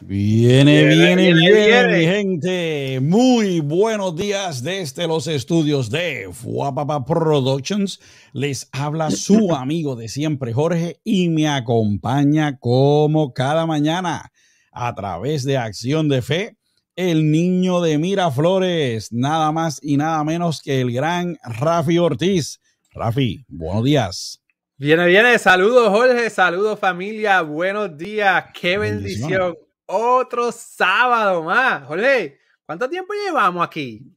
Viene, viene, viene, mi gente. Muy buenos días desde los estudios de Fuapapa Productions. Les habla su amigo de siempre, Jorge, y me acompaña como cada mañana a través de Acción de Fe, el niño de Miraflores, nada más y nada menos que el gran Rafi Ortiz. Rafi, buenos días. Viene, viene. Saludos, Jorge. Saludos, familia. Buenos días. Qué bendición otro sábado más. Jorge, ¿cuánto tiempo llevamos aquí?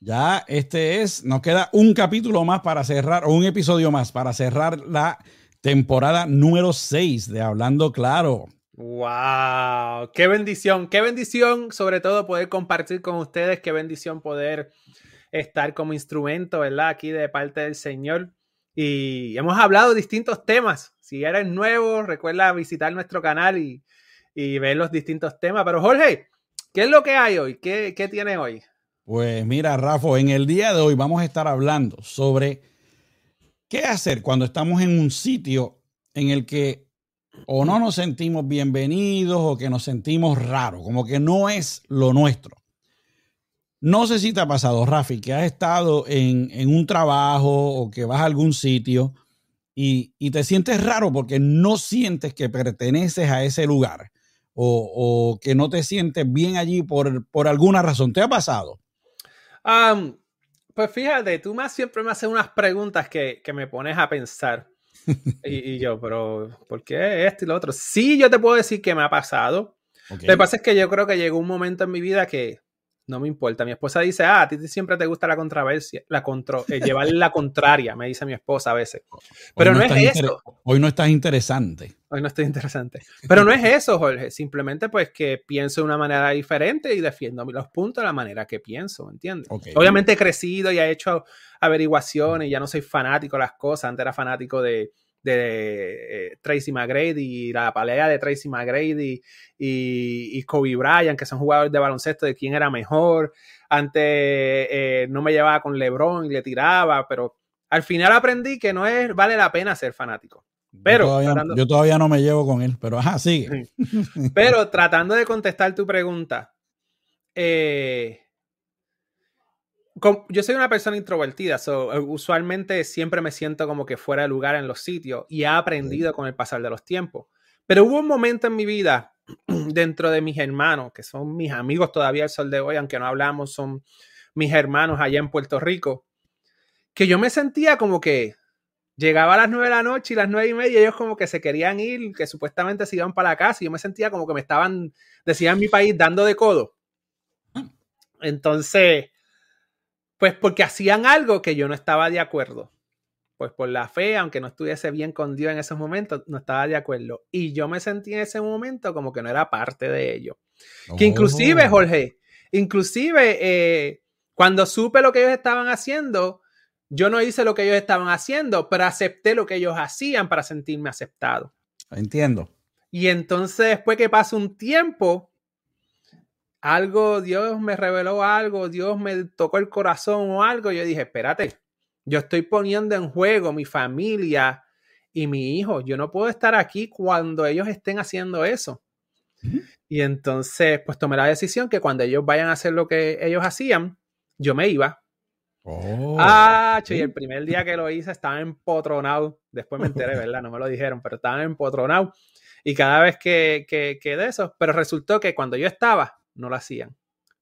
Ya, este es, nos queda un capítulo más para cerrar, o un episodio más para cerrar la temporada número 6 de Hablando Claro. ¡Wow! ¡Qué bendición! ¡Qué bendición! Sobre todo poder compartir con ustedes, qué bendición poder estar como instrumento, ¿verdad? Aquí de parte del Señor. Y hemos hablado de distintos temas. Si eres nuevo, recuerda visitar nuestro canal y y ver los distintos temas. Pero Jorge, ¿qué es lo que hay hoy? ¿Qué, qué tiene hoy? Pues mira, Rafa, en el día de hoy vamos a estar hablando sobre qué hacer cuando estamos en un sitio en el que o no nos sentimos bienvenidos o que nos sentimos raros, como que no es lo nuestro. No sé si te ha pasado, Rafi, que has estado en, en un trabajo o que vas a algún sitio y, y, te sientes raro porque no sientes que perteneces a ese lugar o, que no te sientes bien allí por, por alguna razón. ¿Te ha pasado? pues fíjate, tú más siempre me haces unas preguntas que, me pones a pensar. y, yo, pero ¿por qué esto y lo otro? Sí, yo te puedo decir que me ha pasado. Lo que pasa es que yo creo que llegó un momento en mi vida que no me importa. Mi esposa dice, ah, a ti siempre te gusta la controversia, la contro eh, llevar la contraria, me dice mi esposa a veces. Pero no, es eso. Hoy no estás interesante. Hoy no estoy interesante. Pero no es eso, Jorge. Simplemente pues que pienso de una manera diferente y defiendo los puntos de la manera que pienso, ¿entiendes? Obviamente he crecido y he hecho averiguaciones y ya no soy fanático de las cosas. Antes era fanático de, de eh, Tracy McGrady y la pelea de Tracy McGrady y, Kobe Bryant, que son jugadores de baloncesto, de quién era mejor. Antes eh, no me llevaba con LeBron y le tiraba, pero al final aprendí que no es, vale la pena ser fanático. Pero yo todavía, no me llevo con él, pero ajá, sigue. Pero tratando de contestar tu pregunta, eh, yo soy una persona introvertida, so, usualmente siempre me siento como que fuera de lugar en los sitios y he aprendido con el pasar de los tiempos. Pero hubo un momento en mi vida dentro de mis hermanos, que son mis amigos todavía el sol de hoy, aunque no hablamos, son mis hermanos allá en Puerto Rico, que yo me sentía como que llegaba a las nueve de la noche y las nueve y media ellos como que se querían ir, que supuestamente se iban para la casa y yo me sentía como que me estaban, decían mi país, dando de codo. Ah. Entonces, pues porque hacían algo que yo no estaba de acuerdo. Pues por la fe, aunque no estuviese bien con Dios en esos momentos, no estaba de acuerdo. Y yo me sentí en ese momento como que no era parte de ello. Que inclusive, oh. Jorge, inclusive eh, cuando supe lo que ellos estaban haciendo, yo no hice lo que ellos estaban haciendo, pero acepté lo que ellos hacían para sentirme aceptado. Entiendo. Y entonces, después que pasa un tiempo, algo, Dios me reveló algo, Dios me tocó el corazón o algo, yo dije, espérate, yo estoy poniendo en juego mi familia y mi hijo, yo no puedo estar aquí cuando ellos estén haciendo eso. Y entonces, pues tomé la decisión que cuando ellos vayan a hacer lo que ellos hacían, yo me iba. Oh, ah, y el primer día que lo hice estaba empotronado. Después me enteré, ¿verdad? No me lo dijeron, pero estaba empotronado. Y cada vez que, que, que de eso, pero resultó que cuando yo estaba, no lo hacían.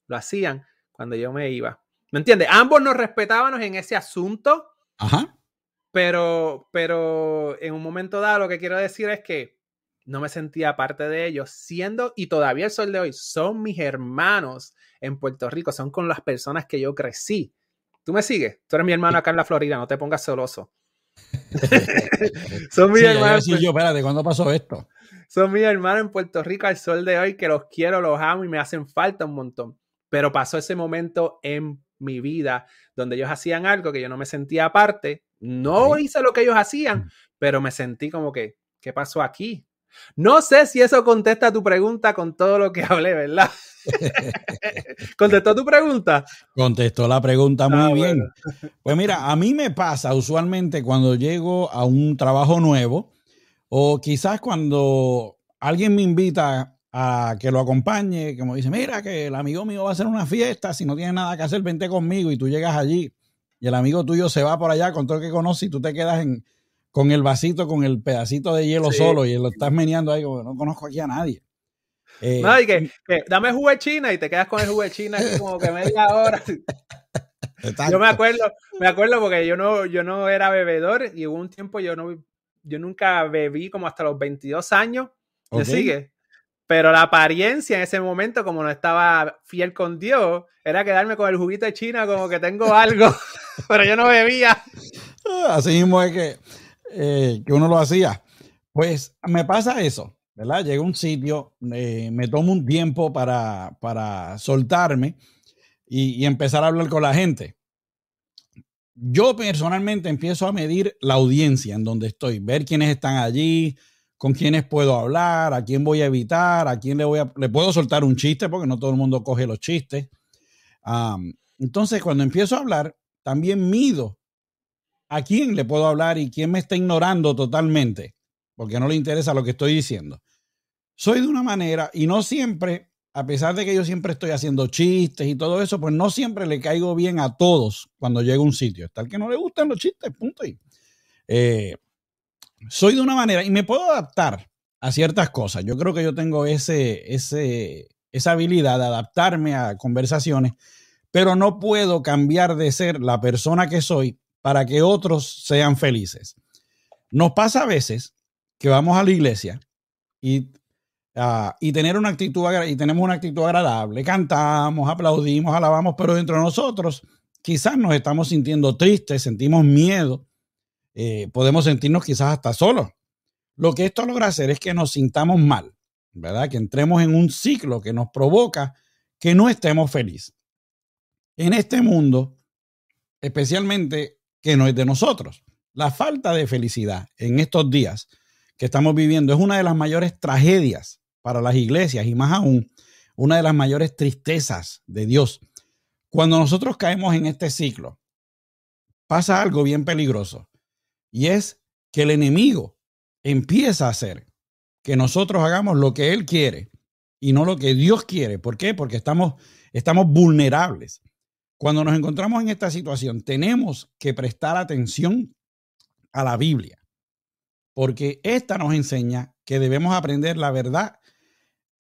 Lo hacían cuando yo me iba. ¿Me entiendes? Ambos nos respetábamos en ese asunto. Ajá. Pero, pero en un momento dado lo que quiero decir es que no me sentía parte de ellos, siendo, y todavía el sol de hoy, son mis hermanos en Puerto Rico, son con las personas que yo crecí. ¿Tú me sigues? Tú eres mi hermano acá en la Florida, no te pongas celoso. son mis hermanos. Yo, espérate, ¿cuándo pasó esto? Son mis hermanos en Puerto Rico al sol de hoy que los quiero, los amo y me hacen falta un montón. Pero pasó ese momento en mi vida donde ellos hacían algo que yo no me sentía aparte. No hice lo que ellos hacían, mm. pero me sentí como que, ¿qué pasó aquí? No sé si eso contesta tu pregunta con todo lo que hablé, ¿verdad? ¿Contestó tu pregunta? Contestó la pregunta muy ah, bien. Pues mira, a mí me pasa usualmente cuando llego a un trabajo nuevo o quizás cuando alguien me invita a que lo acompañe, como dice, mira que el amigo mío va a hacer una fiesta, si no tiene nada que hacer, vente conmigo y tú llegas allí y el amigo tuyo se va por allá con todo el que conoce y tú te quedas en, con el vasito, con el pedacito de hielo solo y lo estás meneando ahí como no conozco aquí a nadie. Eh, no, y que, dame jugo de China y te quedas con el jugo de China como que media hora. Yo me acuerdo, me acuerdo porque yo no, yo no era bebedor y hubo un tiempo yo no, yo nunca bebí como hasta los 22 años. ¿Me sigue? Pero la apariencia en ese momento, como no estaba fiel con Dios, era quedarme con el juguito de China como que tengo algo, pero yo no bebía. Ah, así mismo es que, eh, que uno lo hacía. Pues me pasa eso, ¿verdad? Llego a un sitio, eh, me tomo un tiempo para, para soltarme y, y empezar a hablar con la gente. Yo personalmente empiezo a medir la audiencia en donde estoy, ver quiénes están allí, con quiénes puedo hablar, a quién voy a evitar, a quién le voy a... Le puedo soltar un chiste porque no todo el mundo coge los chistes. entonces, cuando empiezo a hablar, también mido a quién le puedo hablar y quién me está ignorando totalmente, porque no le interesa lo que estoy diciendo. Soy de una manera y no siempre, a pesar de que yo siempre estoy haciendo chistes y todo eso, pues no siempre le caigo bien a todos cuando llego a un sitio. El que no le gustan los chistes, punto. Y, eh, soy de una manera y me puedo adaptar a ciertas cosas. Yo creo que yo tengo ese, ese, esa habilidad de adaptarme a conversaciones, pero no puedo cambiar de ser la persona que soy para que otros sean felices. Nos pasa a veces que vamos a la iglesia y, ah, y, tener una actitud, y tenemos una actitud agradable, cantamos, aplaudimos, alabamos, pero dentro de nosotros quizás nos estamos sintiendo tristes, sentimos miedo, eh, podemos sentirnos quizás hasta solos. Lo que esto logra hacer es que nos sintamos mal, ¿verdad? Que entremos en un ciclo que nos provoca que no estemos felices. En este mundo, especialmente que no es de nosotros. La falta de felicidad en estos días que estamos viviendo es una de las mayores tragedias para las iglesias y más aún una de las mayores tristezas de Dios. Cuando nosotros caemos en este ciclo, pasa algo bien peligroso. Y es que el enemigo empieza a hacer que nosotros hagamos lo que él quiere y no lo que Dios quiere. ¿Por qué? Porque estamos, estamos vulnerables. Cuando nos encontramos en esta situación, tenemos que prestar atención a la Biblia, porque esta nos enseña que debemos aprender la verdad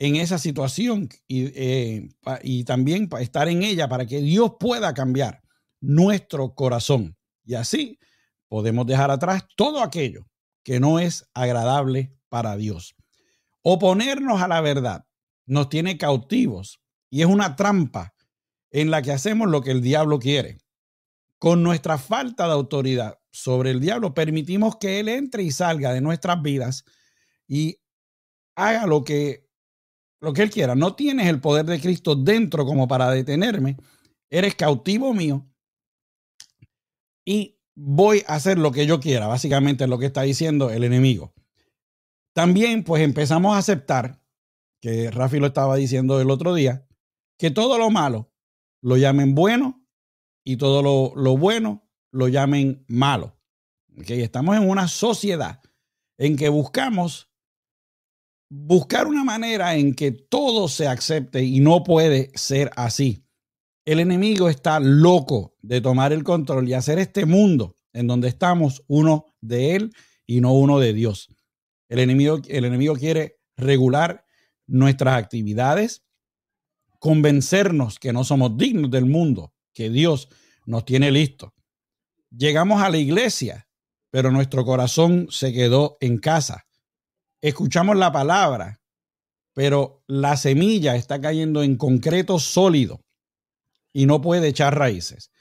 en esa situación y, eh, y también estar en ella para que Dios pueda cambiar nuestro corazón. Y así podemos dejar atrás todo aquello que no es agradable para Dios. Oponernos a la verdad nos tiene cautivos y es una trampa en la que hacemos lo que el diablo quiere. Con nuestra falta de autoridad sobre el diablo permitimos que él entre y salga de nuestras vidas y haga lo que lo que él quiera. No tienes el poder de Cristo dentro como para detenerme. Eres cautivo mío. Y voy a hacer lo que yo quiera, básicamente es lo que está diciendo el enemigo. También pues empezamos a aceptar, que Rafi lo estaba diciendo el otro día, que todo lo malo lo llamen bueno y todo lo, bueno lo llamen malo. ¿Okay? Estamos en una sociedad en que buscamos buscar una manera en que todo se acepte y no puede ser así. El enemigo está loco de tomar el control y hacer este mundo en donde estamos uno de él y no uno de Dios. El enemigo, el enemigo quiere regular nuestras actividades, convencernos que no somos dignos del mundo, que Dios nos tiene listo. Llegamos a la iglesia, pero nuestro corazón se quedó en casa. Escuchamos la palabra, pero la semilla está cayendo en concreto sólido y no puede echar raíces.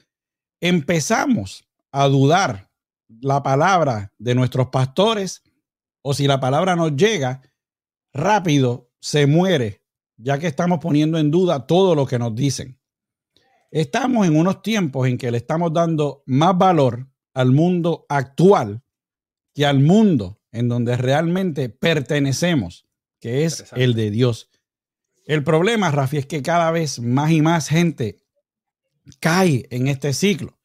Empezamos a dudar la palabra de nuestros pastores o si la palabra nos llega, rápido se muere, ya que estamos poniendo en duda todo lo que nos dicen. Estamos en unos tiempos en que le estamos dando más valor al mundo actual que al mundo en donde realmente pertenecemos, que es el de Dios. El problema, Rafi, es que cada vez más y más gente cae en este ciclo.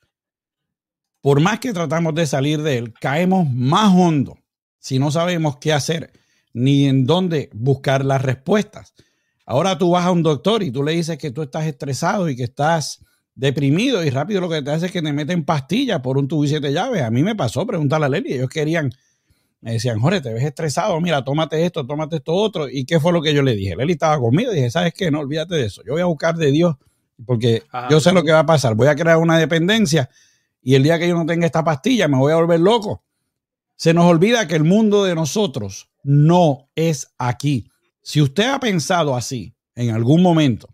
Por más que tratamos de salir de él, caemos más hondo si no sabemos qué hacer ni en dónde buscar las respuestas. Ahora tú vas a un doctor y tú le dices que tú estás estresado y que estás deprimido y rápido lo que te hace es que te meten pastillas por un tubo y siete llaves. A mí me pasó, preguntarle a Leli, ellos querían, me decían, Jorge, te ves estresado, mira, tómate esto, tómate esto otro. ¿Y qué fue lo que yo le dije? Leli estaba conmigo, dije, ¿sabes qué? No, olvídate de eso. Yo voy a buscar de Dios porque yo sé lo que va a pasar. Voy a crear una dependencia y el día que yo no tenga esta pastilla me voy a volver loco. Se nos olvida que el mundo de nosotros no es aquí. Si usted ha pensado así en algún momento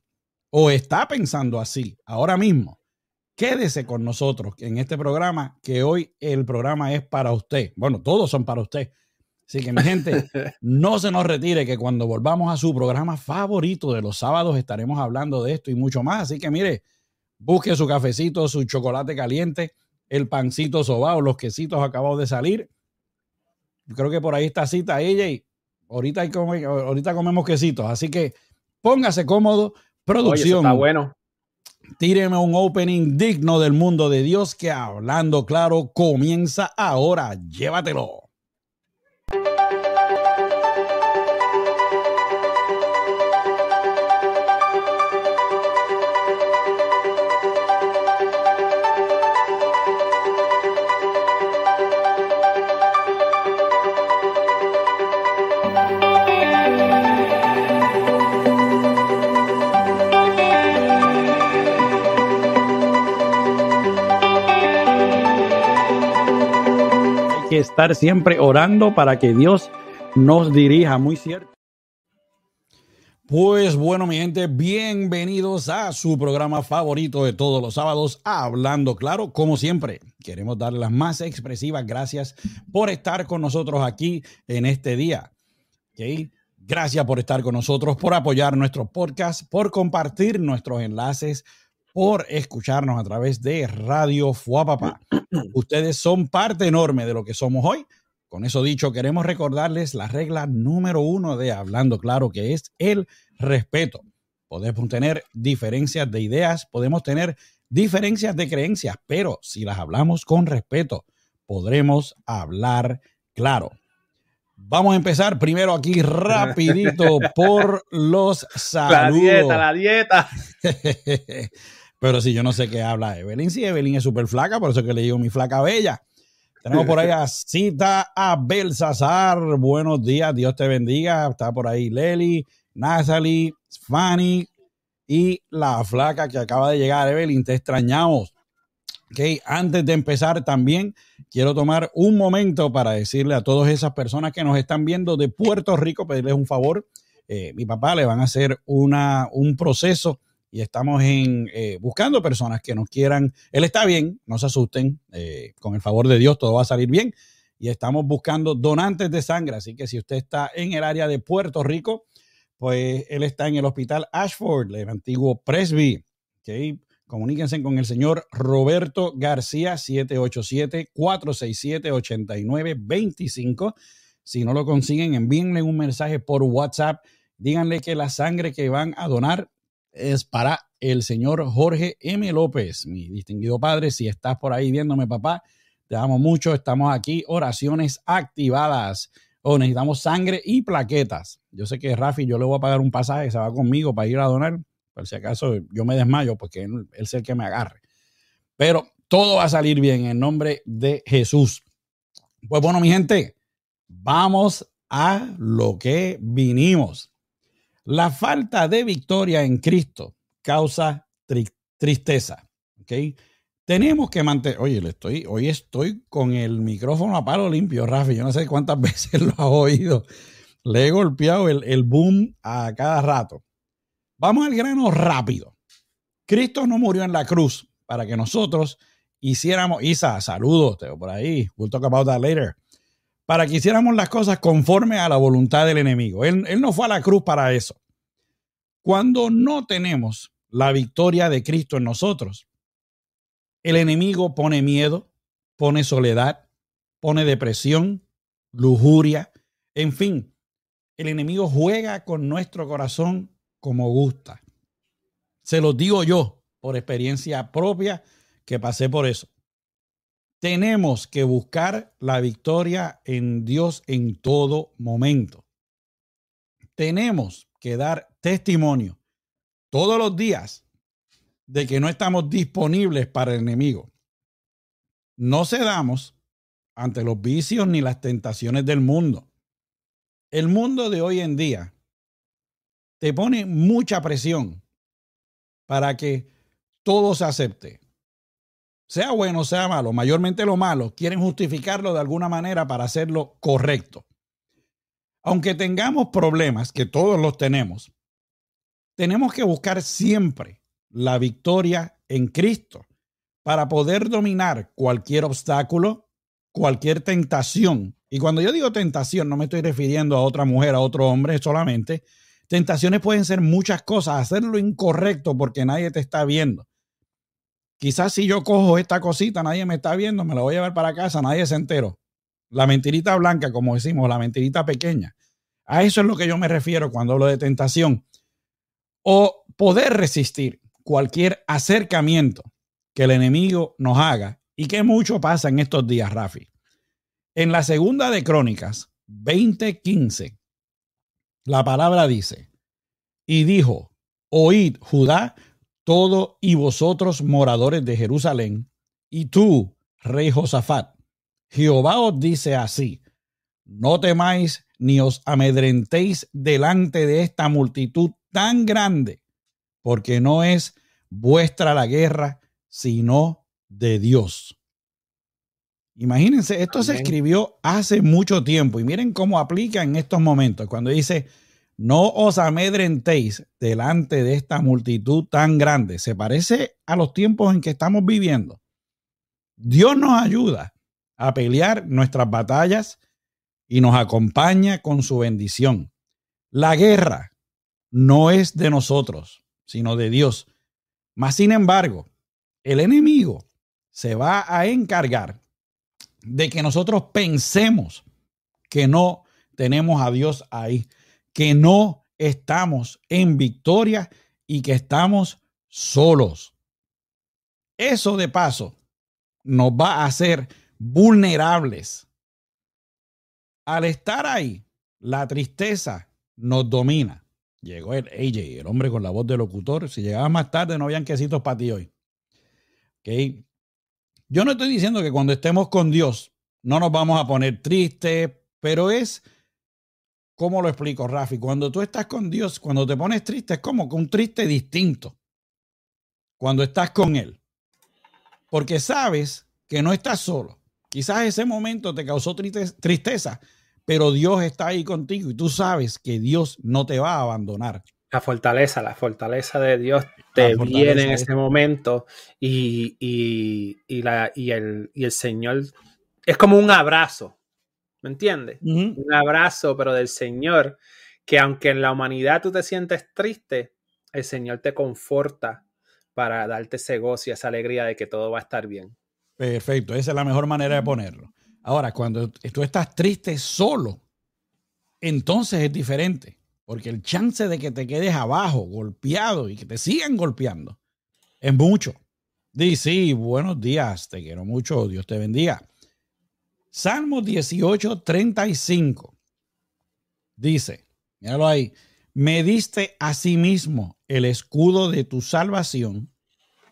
o está pensando así ahora mismo, quédese con nosotros en este programa, que hoy el programa es para usted. Bueno, todos son para usted. Así que mi gente, no se nos retire, que cuando volvamos a su programa favorito de los sábados estaremos hablando de esto y mucho más. Así que mire, busque su cafecito, su chocolate caliente, el pancito sobao, los quesitos acabados de salir creo que por ahí está cita ella y ahorita, hay ahorita comemos quesitos. Así que póngase cómodo. Producción. está bueno. Tíreme un opening digno del mundo de Dios que hablando claro comienza ahora. Llévatelo. Estar siempre orando para que Dios nos dirija, muy cierto. Pues bueno, mi gente, bienvenidos a su programa favorito de todos los sábados, Hablando Claro. Como siempre, queremos darle las más expresivas gracias por estar con nosotros aquí en este día. Gracias por estar con nosotros, por apoyar nuestro podcast, por compartir nuestros enlaces por escucharnos a través de Radio Fuapapá. Ustedes son parte enorme de lo que somos hoy. Con eso dicho, queremos recordarles la regla número uno de Hablando Claro, que es el respeto. Podemos tener diferencias de ideas, podemos tener diferencias de creencias, pero si las hablamos con respeto, podremos hablar claro. Vamos a empezar primero aquí rapidito por los saludos. La dieta, la dieta. Pero si yo no sé qué habla Evelyn, si Evelyn es súper flaca, por eso que le digo mi flaca bella. Tenemos por ahí a Cita a Belsasar. Buenos días, Dios te bendiga. Está por ahí Leli, Nathalie, Fanny y la flaca que acaba de llegar, Evelyn. Te extrañamos. Okay. Antes de empezar también quiero tomar un momento para decirle a todas esas personas que nos están viendo de Puerto Rico, pedirles un favor. Eh, mi papá le van a hacer una, un proceso y estamos en, eh, buscando personas que nos quieran. Él está bien, no se asusten, eh, con el favor de Dios todo va a salir bien. Y estamos buscando donantes de sangre, así que si usted está en el área de Puerto Rico, pues él está en el hospital Ashford, el antiguo Presby. ¿okay? Comuníquense con el señor Roberto García, 787-467-8925. Si no lo consiguen, envíenle un mensaje por WhatsApp. Díganle que la sangre que van a donar es para el señor Jorge M. López, mi distinguido padre. Si estás por ahí viéndome, papá, te amo mucho. Estamos aquí, oraciones activadas. O necesitamos sangre y plaquetas. Yo sé que Rafi, yo le voy a pagar un pasaje, se va conmigo para ir a donar. Por si acaso yo me desmayo, porque él, es el que me agarre. Pero todo va a salir bien en nombre de Jesús. Pues bueno, mi gente, vamos a lo que vinimos. La falta de victoria en Cristo causa tristeza. Tenemos que mantener. Oye, estoy, hoy estoy con el micrófono a palo limpio, Rafi. Yo no sé cuántas veces lo has oído. Le he golpeado el, el boom a cada rato. Vamos al grano rápido. Cristo no murió en la cruz para que nosotros hiciéramos. Isa, saludos, Teo, por ahí. We'll talk about that later para que hiciéramos las cosas conforme a la voluntad del enemigo. Él, no fue a la cruz para eso. Cuando no tenemos la victoria de Cristo en nosotros, el enemigo pone miedo, pone soledad, pone depresión, lujuria, en fin, el enemigo juega con nuestro corazón como gusta. Se los digo yo por experiencia propia que pasé por eso. Tenemos que buscar la victoria en Dios en todo momento. tenemos que dar testimonio todos los días de que no estamos disponibles para el enemigo. No cedamos ante los vicios ni las tentaciones del mundo. El mundo de hoy en día te pone mucha presión para que todo se acepte. Sea bueno, sea malo, mayormente lo malo, quieren justificarlo de alguna manera para hacerlo correcto. Aunque tengamos problemas, que todos los tenemos, tenemos que buscar siempre la victoria en Cristo para poder dominar cualquier obstáculo, cualquier tentación. Y cuando yo digo tentación, no me estoy refiriendo a otra mujer, a otro hombre solamente. Tentaciones pueden ser muchas cosas, hacer lo incorrecto porque nadie te está viendo. Quizás si yo cojo esta cosita, nadie me está viendo, me la voy a llevar para casa, nadie se enteró. La mentirita blanca, como decimos, la mentirita pequeña. A eso es lo que yo me refiero cuando hablo de tentación. O poder resistir cualquier acercamiento que el enemigo nos haga y que mucho pasa en estos días, Rafi. En la segunda de Crónicas 20:15, la palabra dice, y dijo, oíd Judá, todo y vosotros moradores de Jerusalén, y tú, rey Josafat, Jehová os dice así, no temáis ni os amedrentéis delante de esta multitud tan grande, porque no es vuestra la guerra, sino de Dios. Imagínense, esto se escribió hace mucho tiempo y miren cómo aplica en estos momentos, cuando dice, no os amedrentéis delante de esta multitud tan grande. Se parece a los tiempos en que estamos viviendo. Dios nos ayuda a pelear nuestras batallas y nos acompaña con su bendición. La guerra no es de nosotros, sino de Dios. Mas, sin embargo, el enemigo se va a encargar de que nosotros pensemos que no tenemos a Dios ahí, que no estamos en victoria y que estamos solos. Eso de paso nos va a hacer vulnerables. Al estar ahí, la tristeza nos domina. Llegó el AJ, el hombre con la voz de locutor. Si llegaba más tarde, no habían quesitos para ti hoy. ¿Okay? Yo no estoy diciendo que cuando estemos con Dios no nos vamos a poner tristes, pero es, ¿cómo lo explico, Rafi? Cuando tú estás con Dios, cuando te pones triste, es como un triste distinto. Cuando estás con Él. Porque sabes que no estás solo. Quizás ese momento te causó tristeza, pero Dios está ahí contigo y tú sabes que Dios no te va a abandonar. La fortaleza, la fortaleza de Dios te viene en ese momento y, la, y, el, y, el, Señor es como un abrazo, ¿me entiendes? Un abrazo, pero del Señor, que aunque en la humanidad tú te sientes triste, el Señor te conforta para darte ese gozo y esa alegría de que todo va a estar bien. Perfecto, esa es la mejor manera de ponerlo. Ahora, cuando tú estás triste solo, entonces es diferente, porque el chance de que te quedes abajo, golpeado y que te sigan golpeando, es mucho. Dice, sí, buenos días, te quiero mucho, Dios te bendiga. Salmo 18, 35 dice, míralo ahí, me diste a sí mismo el escudo de tu salvación,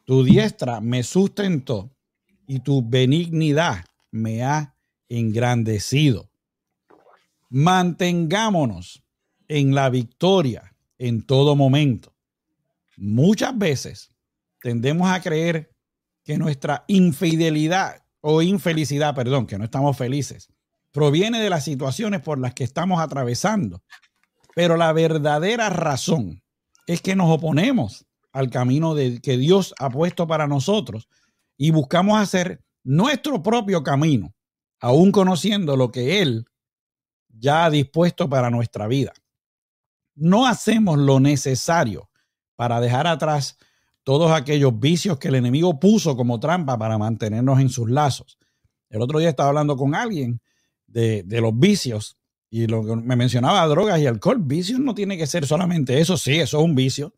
tu diestra me sustentó y tu benignidad me ha engrandecido. Mantengámonos en la victoria en todo momento. Muchas veces tendemos a creer que nuestra infidelidad o infelicidad, perdón, que no estamos felices, proviene de las situaciones por las que estamos atravesando. Pero la verdadera razón es que nos oponemos al camino que Dios ha puesto para nosotros y buscamos hacer nuestro propio camino aún conociendo lo que Él ya ha dispuesto para nuestra vida. No hacemos lo necesario para dejar atrás todos aquellos vicios que el enemigo puso como trampa para mantenernos en sus lazos. El otro día estaba hablando con alguien de, los vicios y lo que me mencionaba drogas y alcohol. Vicios no tiene que ser solamente eso, sí, eso es un vicio,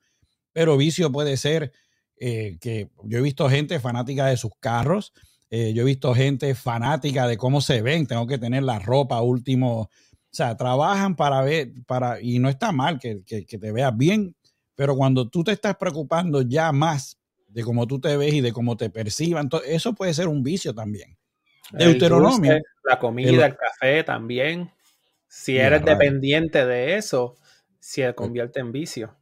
pero vicio puede ser eh, que yo he visto gente fanática de sus carros, eh, yo he visto gente fanática de cómo se ven, tengo que tener la ropa último, O sea, trabajan para ver, para, y no está mal que, que, te veas bien, pero cuando tú te estás preocupando ya más de cómo tú te ves y de cómo te perciban, eso puede ser un vicio también. Deuteronomio. la comida, el, café también. Si eres dependiente de eso, se convierte en vicio.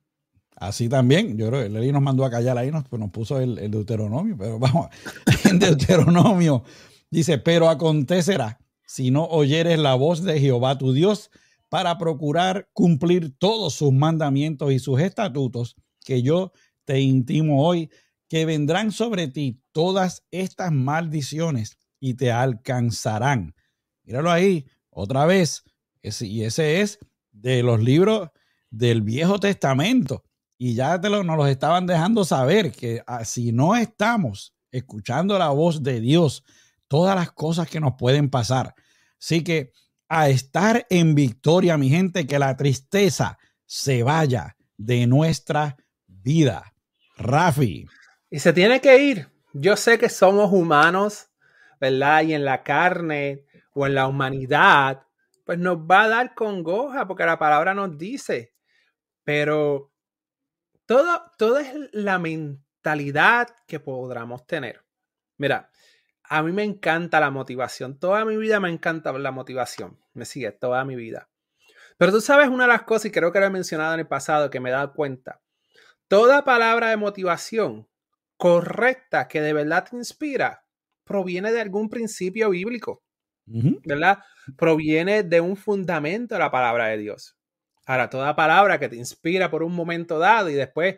Así también, yo creo que Lely nos mandó a callar ahí, nos, pues nos puso el, el, Deuteronomio, pero vamos, en Deuteronomio dice, pero acontecerá si no oyeres la voz de Jehová tu Dios para procurar cumplir todos sus mandamientos y sus estatutos que yo te intimo hoy, que vendrán sobre ti todas estas maldiciones y te alcanzarán. Míralo ahí, otra vez, y ese es de los libros del Viejo Testamento. Y ya te lo, nos los estaban dejando saber que ah, si no estamos escuchando la voz de Dios, todas las cosas que nos pueden pasar. Así que a estar en victoria, mi gente, que la tristeza se vaya de nuestra vida. Rafi. Y se tiene que ir. Yo sé que somos humanos, ¿verdad? Y en la carne o en la humanidad, pues nos va a dar congoja porque la palabra nos dice. Pero todo, es la mentalidad que podamos tener. Mira, a mí me encanta la motivación. Toda mi vida me encanta la motivación. Me sigue toda mi vida. Pero tú sabes una de las cosas, y creo que lo he mencionado en el pasado, que me he dado cuenta. Toda palabra de motivación correcta que de verdad te inspira proviene de algún principio bíblico. ¿Verdad? Proviene de un fundamento de la palabra de Dios. Ahora, toda palabra que te inspira por un momento dado y después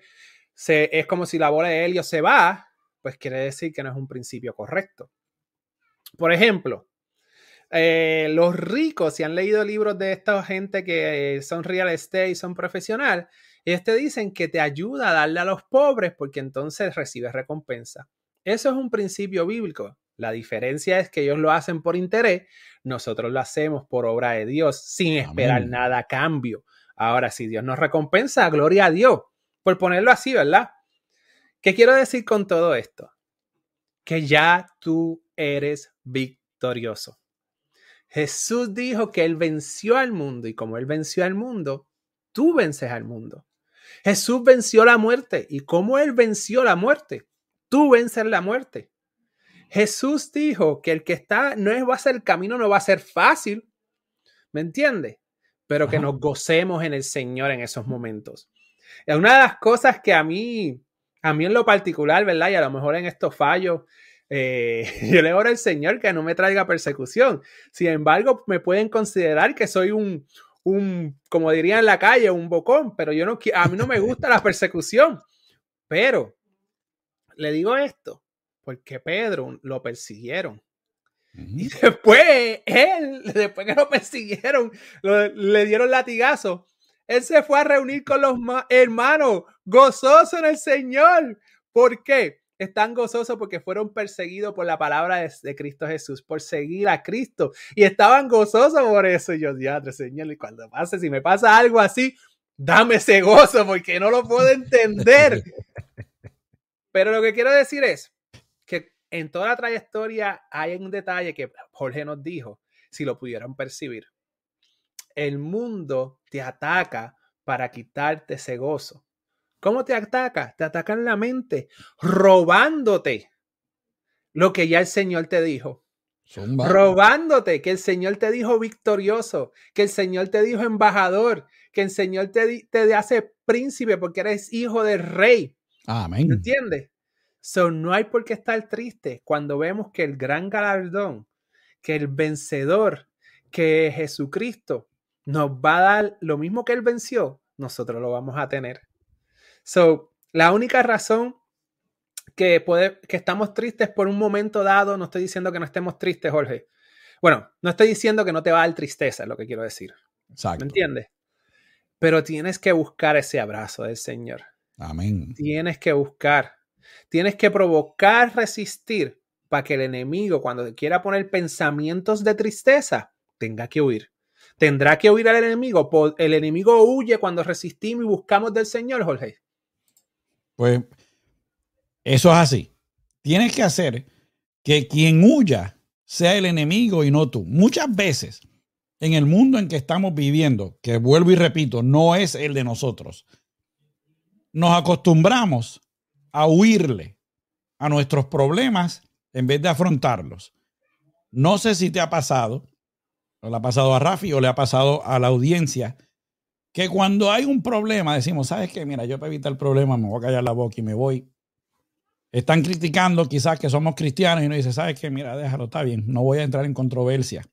se, es como si la bola de helio se va, pues quiere decir que no es un principio correcto. Por ejemplo, eh, los ricos, si han leído libros de esta gente que son real estate y son profesional, ellos te dicen que te ayuda a darle a los pobres porque entonces recibes recompensa. Eso es un principio bíblico. La diferencia es que ellos lo hacen por interés, nosotros lo hacemos por obra de Dios sin esperar nada a cambio. Ahora, si Dios nos recompensa, gloria a Dios, por ponerlo así, ¿verdad? ¿Qué quiero decir con todo esto? Que ya tú eres victorioso. Jesús dijo que Él venció al mundo y como Él venció al mundo, tú vences al mundo. Jesús venció la muerte y como Él venció la muerte, tú vences la muerte. Jesús dijo que el que está, no va a ser el camino, no va a ser fácil. ¿Me entiendes? pero que nos gocemos en el Señor en esos momentos. Es una de las cosas que a mí, a mí en lo particular, ¿verdad? Y a lo mejor en estos fallos, eh, yo le oro al Señor que no me traiga persecución. Sin embargo, me pueden considerar que soy un, un, como diría en la calle, un bocón, pero yo no, a mí no me gusta la persecución. Pero le digo esto, porque Pedro lo persiguieron. Y después, él, después que lo persiguieron, le dieron latigazo. Él se fue a reunir con los hermanos, gozoso en el Señor. ¿Por qué? Están gozosos porque fueron perseguidos por la palabra de, Cristo Jesús, por seguir a Cristo. Y estaban gozosos por eso. Y yo, diadre, Señor, y cuando pase, si me pasa algo así, dame ese gozo porque no lo puedo entender. Pero lo que quiero decir es que en toda la trayectoria hay un detalle que Jorge nos dijo, si lo pudieran percibir. El mundo te ataca para quitarte ese gozo. ¿Cómo te ataca? Te ataca en la mente, robándote lo que ya el Señor te dijo. Robándote que el Señor te dijo victorioso, que el Señor te dijo embajador, que el Señor te, te hace príncipe porque eres hijo del rey. Amén. ¿Entiendes? So, no hay por qué estar triste cuando vemos que el gran galardón, que el vencedor, que Jesucristo nos va a dar lo mismo que él venció, nosotros lo vamos a tener. So, la única razón que, puede, que estamos tristes por un momento dado, no estoy diciendo que no estemos tristes, Jorge. Bueno, no estoy diciendo que no te va a dar tristeza, es lo que quiero decir. Exacto. ¿Me entiendes? Pero tienes que buscar ese abrazo del Señor. Amén. Tienes que buscar Tienes que provocar resistir para que el enemigo, cuando quiera poner pensamientos de tristeza, tenga que huir. Tendrá que huir al enemigo. El enemigo huye cuando resistimos y buscamos del Señor, Jorge. Pues eso es así. Tienes que hacer que quien huya sea el enemigo y no tú. Muchas veces en el mundo en que estamos viviendo, que vuelvo y repito, no es el de nosotros, nos acostumbramos a huirle a nuestros problemas en vez de afrontarlos. No sé si te ha pasado, o le ha pasado a Rafi o le ha pasado a la audiencia, que cuando hay un problema decimos, ¿sabes qué? Mira, yo para evitar el problema me voy a callar la boca y me voy. Están criticando quizás que somos cristianos y uno dice, ¿sabes qué? Mira, déjalo, está bien, no voy a entrar en controversia.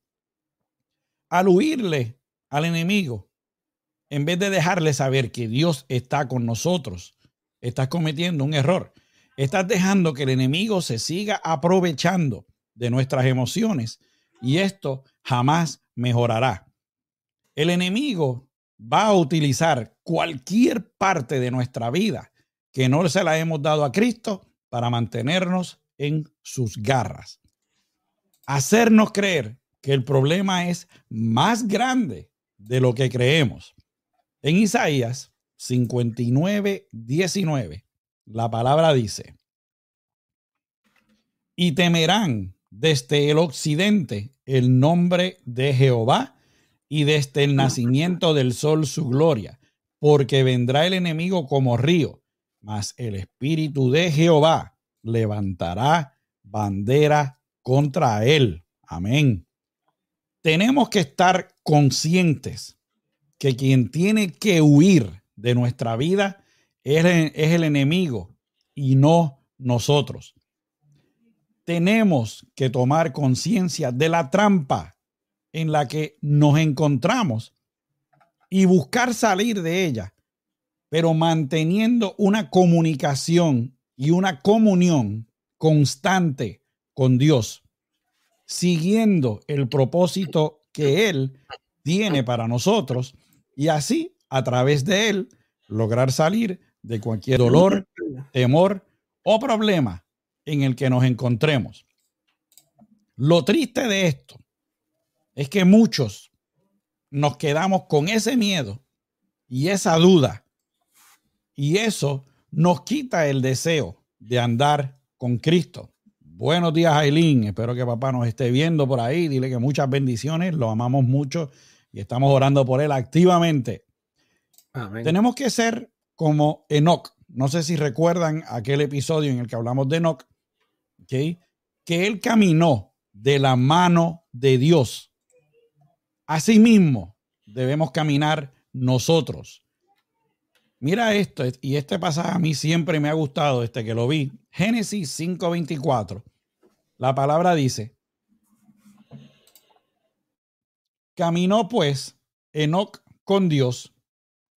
Al huirle al enemigo, en vez de dejarle saber que Dios está con nosotros, estás cometiendo un error. Estás dejando que el enemigo se siga aprovechando de nuestras emociones y esto jamás mejorará. El enemigo va a utilizar cualquier parte de nuestra vida que no se la hemos dado a Cristo para mantenernos en sus garras. Hacernos creer que el problema es más grande de lo que creemos. En Isaías 59, 19, la palabra dice, y temerán desde el occidente el nombre de Jehová y desde el nacimiento del sol su gloria, porque vendrá el enemigo como río, mas el espíritu de Jehová levantará bandera contra él. Amén. Tenemos que estar conscientes que quien tiene que huir de nuestra vida es, es el enemigo y no nosotros. Tenemos que tomar conciencia de la trampa en la que nos encontramos y buscar salir de ella, pero manteniendo una comunicación y una comunión constante con Dios, siguiendo el propósito que Él tiene para nosotros y así, a través de Él, lograr salir de cualquier dolor, temor o problema en el que nos encontremos. Lo triste de esto es que muchos nos quedamos con ese miedo y esa duda. Y eso nos quita el deseo de andar con Cristo. Buenos días, Aileen. Espero que papá nos esté viendo por ahí. Dile que muchas bendiciones. Lo amamos mucho y estamos orando por él activamente. Tenemos que ser como Enoch. No sé si recuerdan aquel episodio en el que hablamos de Enoch, que él caminó de la mano de Dios Asimismo, debemos caminar nosotros. Mira esto, y este pasaje a mí siempre me ha gustado desde que lo vi. Génesis 5:24. La palabra dice, caminó pues Enoc con Dios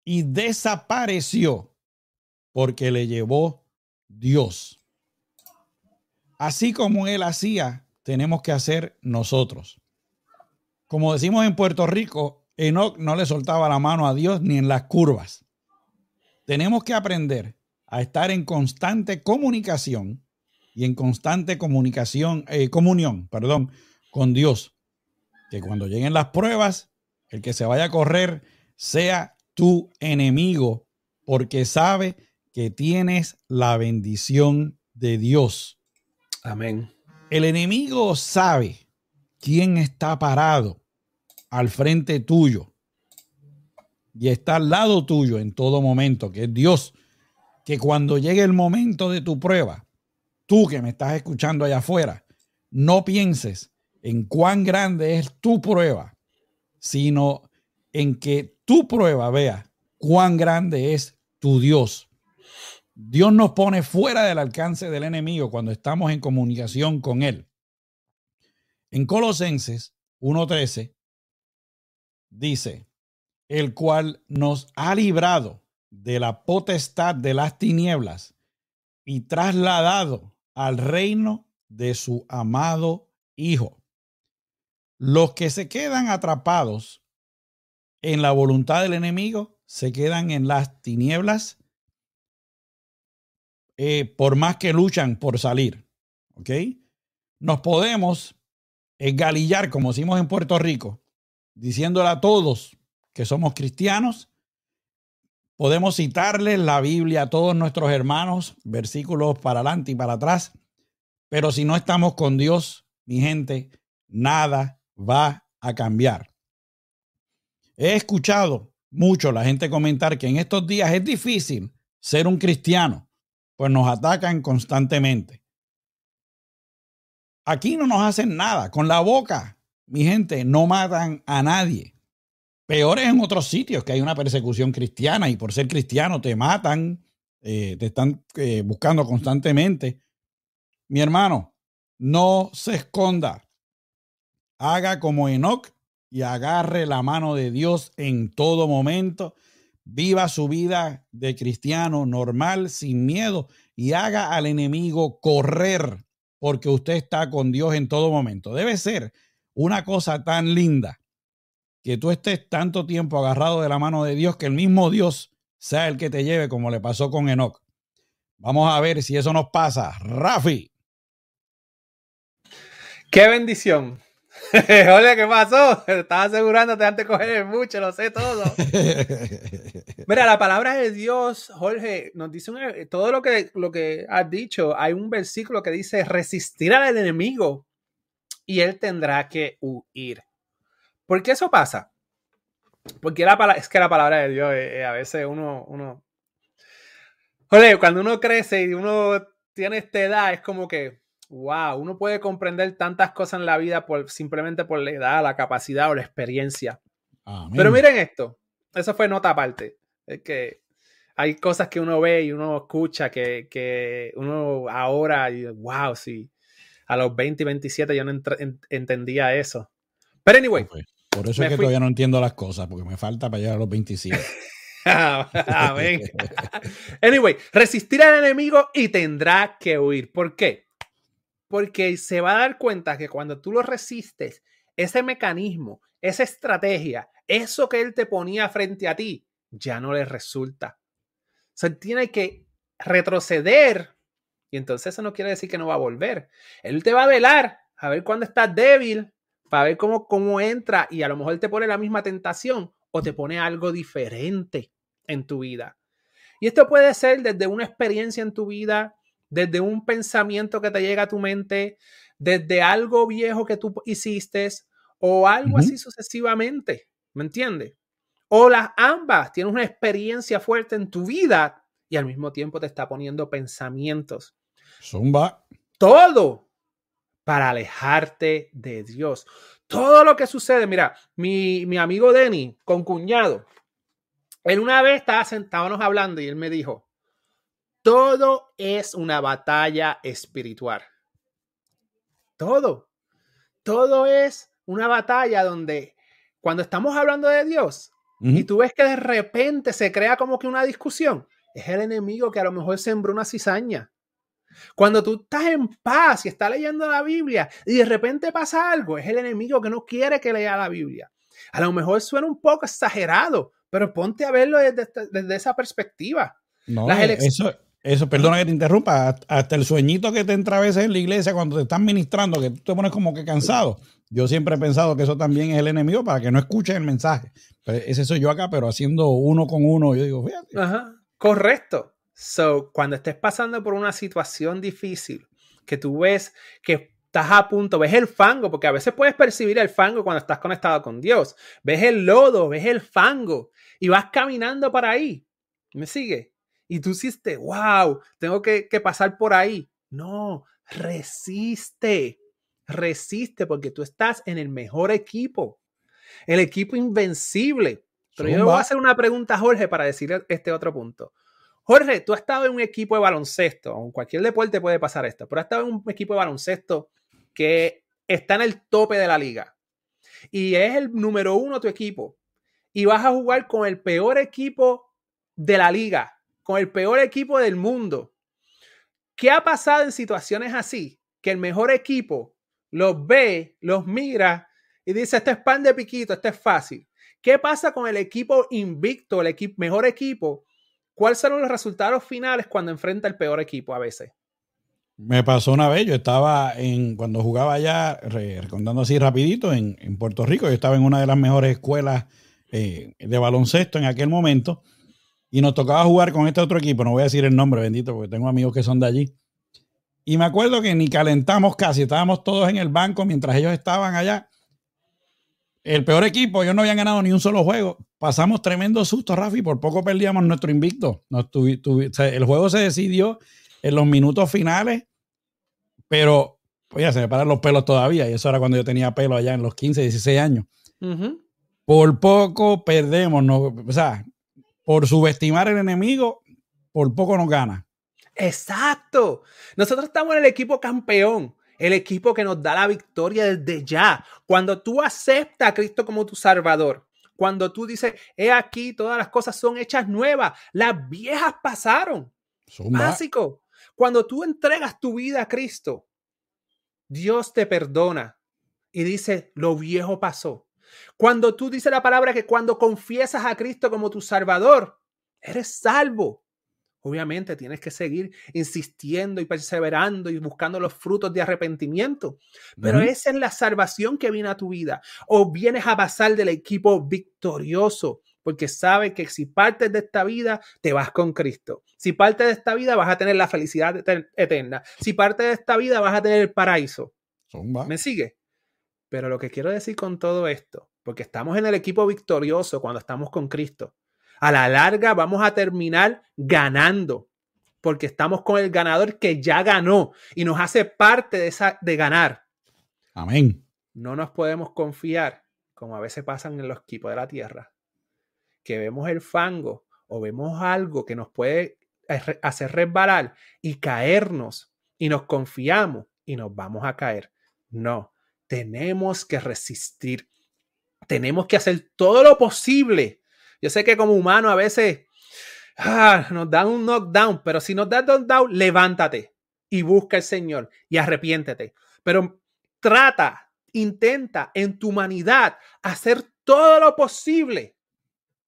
y desapareció porque le llevó Dios. Así como él hacía, tenemos que hacer nosotros. Como decimos en Puerto Rico, Enoch no le soltaba la mano a Dios ni en las curvas. Tenemos que aprender a estar en constante comunicación y en constante comunicación, eh, comunión, perdón, con Dios. Que cuando lleguen las pruebas, el que se vaya a correr sea tu enemigo, porque sabe que tienes la bendición de Dios. Amén. El enemigo sabe quién está parado al frente tuyo y está al lado tuyo en todo momento, que es Dios, que cuando llegue el momento de tu prueba, tú que me estás escuchando allá afuera, no pienses en cuán grande es tu prueba, sino en que tu prueba vea cuán grande es tu Dios. Dios nos pone fuera del alcance del enemigo cuando estamos en comunicación con Él. En Colosenses 1.13 dice, el cual nos ha librado de la potestad de las tinieblas y trasladado al reino de su amado Hijo. Los que se quedan atrapados en la voluntad del enemigo se quedan en las tinieblas eh, por más que luchan por salir. ¿Ok? Nos podemos galillar, como decimos en Puerto Rico, diciéndole a todos que somos cristianos. Podemos citarles la Biblia a todos nuestros hermanos, versículos para adelante y para atrás. Pero si no estamos con Dios, mi gente, nada va a cambiar. He escuchado mucho la gente comentar que en estos días es difícil ser un cristiano, pues nos atacan constantemente. Aquí no nos hacen nada. Con la boca, mi gente, no matan a nadie. Peor es en otros sitios que hay una persecución cristiana y por ser cristiano te matan, eh, te están eh, buscando constantemente. Mi hermano, no se esconda. Haga como Enoch y agarre la mano de Dios en todo momento. Viva su vida de cristiano normal, sin miedo, y haga al enemigo correr porque usted está con Dios en todo momento. Debe ser una cosa tan linda que tú estés tanto tiempo agarrado de la mano de Dios que el mismo Dios sea el que te lleve como le pasó con Enoch. Vamos a ver si eso nos pasa. Rafi. Qué bendición. Hola, ¿qué pasó? Estaba asegurándote antes de coger mucho, lo sé todo. Mira, la palabra de Dios, Jorge, nos dice todo lo que, lo que has dicho. Hay un versículo que dice: resistir al enemigo y él tendrá que huir. ¿Por qué eso pasa? Porque la es que la palabra de Dios, eh, eh, a veces uno, uno. Jorge, cuando uno crece y uno tiene esta edad, es como que wow, uno puede comprender tantas cosas en la vida por, simplemente por la edad, la capacidad o la experiencia. Pero miren esto, eso fue nota aparte. Es que hay cosas que uno ve y uno escucha que, uno ahora, y, wow, sí, a los 20 y 27 yo no entendía eso. Pero anyway. Por eso es que todavía no entiendo las cosas, porque me falta para llegar a los 27. Amén. anyway, resistir al enemigo y tendrá que huir. ¿Por qué? porque se va a dar cuenta que cuando tú lo resistes, ese mecanismo, esa estrategia, eso que él te ponía frente a ti, ya no le resulta. O sea, tiene que retroceder y entonces eso no quiere decir que no va a volver. Él te va a velar a ver cuándo estás débil, para ver cómo, cómo entra y a lo mejor te pone la misma tentación o te pone algo diferente en tu vida. Y esto puede ser desde una experiencia en tu vida, desde un pensamiento que te llega a tu mente, desde algo viejo que tú hiciste o algo así sucesivamente, ¿me entiendes? O las ambas, tienes una experiencia fuerte en tu vida y al mismo tiempo te está poniendo pensamientos. Zumba. Todo para alejarte de Dios. Todo lo que sucede, mira, mi, mi amigo Denny, con cuñado, él una vez estaba hablando y él me dijo, todo es una batalla espiritual. Todo. Todo es una batalla donde cuando estamos hablando de Dios y tú ves que de repente se crea como que una discusión, es el enemigo que a lo mejor sembró una cizaña. Cuando tú estás en paz y estás leyendo la Biblia y de repente pasa algo, es el enemigo que no quiere que lea la Biblia. A lo mejor suena un poco exagerado, pero ponte a verlo desde, esa perspectiva. No, eso, eso, perdona que te interrumpa, hasta el sueñito que te entra a veces en la iglesia cuando te están ministrando, que tú te pones como que cansado. Yo siempre he pensado que eso también es el enemigo para que no escuchen el mensaje. ese soy yo acá, pero haciendo uno con uno, yo digo, fíjate. Ajá, correcto. So, cuando estés pasando por una situación difícil, que tú ves que estás a punto, ves el fango, porque a veces puedes percibir el fango cuando estás conectado con Dios. Ves el lodo, ves el fango y vas caminando para ahí. ¿Me sigue? y tú hiciste, wow, tengo que, pasar por ahí. No, resiste, resiste porque tú estás en el mejor equipo, el equipo invencible. Pero yo voy a hacer una pregunta a Jorge para decirle este otro punto. Jorge, tú has estado en un equipo de baloncesto, en cualquier deporte puede pasar esto, pero has estado en un equipo de baloncesto que está en el tope de la liga y es el número uno tu equipo y vas a jugar con el peor equipo de la liga con el peor equipo del mundo. ¿Qué ha pasado en situaciones así? Que el mejor equipo los ve, los mira y dice, este es pan de piquito, este es fácil. ¿Qué pasa con el equipo invicto, el equipo, mejor equipo? ¿Cuáles son los resultados finales cuando enfrenta el peor equipo a veces? Me pasó una vez, yo estaba en, cuando jugaba allá, recordando así rapidito, en, Puerto Rico, yo estaba en una de las mejores escuelas eh, de baloncesto en aquel momento, y nos tocaba jugar con este otro equipo, no voy a decir el nombre, bendito, porque tengo amigos que son de allí. Y me acuerdo que ni calentamos casi, estábamos todos en el banco mientras ellos estaban allá. el peor equipo, ellos no habían ganado ni un solo juego. Pasamos tremendo susto, Rafi, por poco perdíamos nuestro invicto. el juego se decidió en los minutos finales, pero oye, se me paran los pelos todavía, y eso era cuando yo tenía pelo allá en los 15, 16 años. Por poco perdemos, no, o sea, por subestimar al enemigo, por poco nos gana. Exacto. Nosotros estamos en el equipo campeón el equipo que nos da la victoria desde ya. Cuando tú aceptas a Cristo como tu Salvador, cuando tú dices, he aquí, todas las cosas son hechas nuevas, las viejas pasaron. Básico. Cuando tú entregas tu vida a Cristo, Dios te perdona y dice, lo viejo pasó. Cuando tú dices la palabra que cuando confiesas a Cristo como tu Salvador, eres salvo. Obviamente tienes que seguir insistiendo y perseverando y buscando los frutos de arrepentimiento. Pero esa es la salvación que viene a tu vida. O vienes a pasar del equipo victorioso, porque sabes que si partes de esta vida, te vas con Cristo. Si partes de esta vida, vas a tener la felicidad eterna. Si partes de esta vida, vas a tener el paraíso. ¿Me sigue? Pero lo que quiero decir con todo esto, porque estamos en el equipo victorioso cuando estamos con Cristo a la larga vamos a terminar ganando, porque estamos con el ganador que ya ganó y nos hace parte de, esa, de ganar. Amén. No nos podemos confiar, como a veces pasan en los equipos de la tierra, que vemos el fango o vemos algo que nos puede hacer resbalar y caernos y nos confiamos y nos vamos a caer. No, tenemos que resistir. Tenemos que hacer todo lo posible yo sé que como humano a veces ah, nos dan un knockdown, pero si nos da knockdown, levántate y busca al Señor y arrepiéntete. Pero trata, intenta en tu humanidad hacer todo lo posible.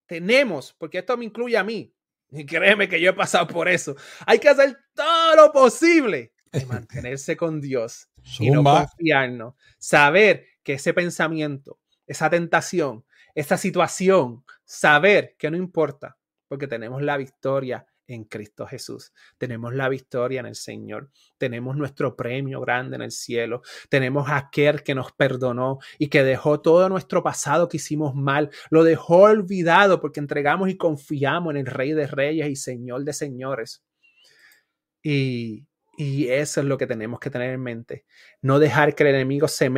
Tenemos, porque esto me incluye a mí, y créeme que yo he pasado por eso. Hay que hacer todo lo posible de mantenerse con Dios y no confiarnos. Saber que ese pensamiento, esa tentación, esa situación, saber que no importa, porque tenemos la victoria en Cristo Jesús. Tenemos la victoria en el Señor. Tenemos nuestro premio grande en el cielo. Tenemos a aquel que nos perdonó y que dejó todo nuestro pasado que hicimos mal. Lo dejó olvidado porque entregamos y confiamos en el Rey de Reyes y Señor de Señores. Y, y eso es lo que tenemos que tener en mente. No dejar que el enemigo se,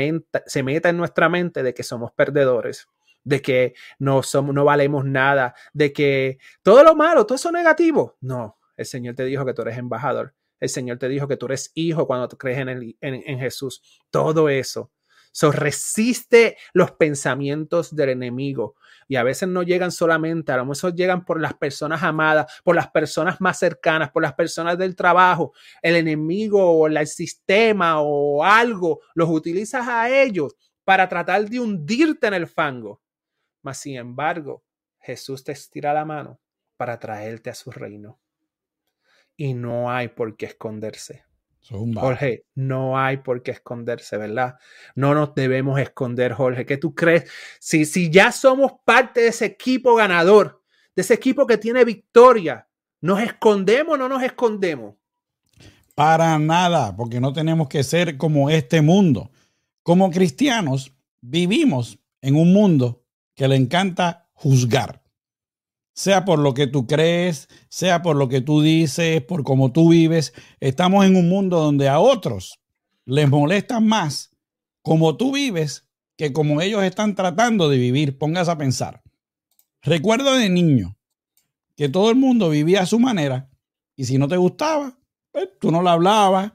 se meta en nuestra mente de que somos perdedores de que no somos, no valemos nada, de que todo lo malo, todo eso negativo. No, el Señor te dijo que tú eres embajador. El Señor te dijo que tú eres hijo cuando crees en, el, en, Jesús. Todo eso. So, resiste los pensamientos del enemigo. Y a veces no llegan solamente, a lo mejor llegan por las personas amadas, por las personas más cercanas, por las personas del trabajo. El enemigo o el sistema o algo, los utilizas a ellos para tratar de hundirte en el fango. Mas, sin embargo, Jesús te estira la mano para traerte a su reino. Y no hay por qué esconderse. Jorge, no hay por qué esconderse, ¿verdad? No nos debemos esconder, Jorge. ¿Qué tú crees? Si, si ya somos parte de ese equipo ganador, de ese equipo que tiene victoria, ¿nos escondemos o no nos escondemos? Para nada, porque no tenemos que ser como este mundo. Como cristianos, vivimos en un mundo que le encanta juzgar. Sea por lo que tú crees, sea por lo que tú dices, por cómo tú vives. Estamos en un mundo donde a otros les molesta más como tú vives que como ellos están tratando de vivir. Pongas a pensar. Recuerdo de niño que todo el mundo vivía a su manera y si no te gustaba, pues tú no la hablabas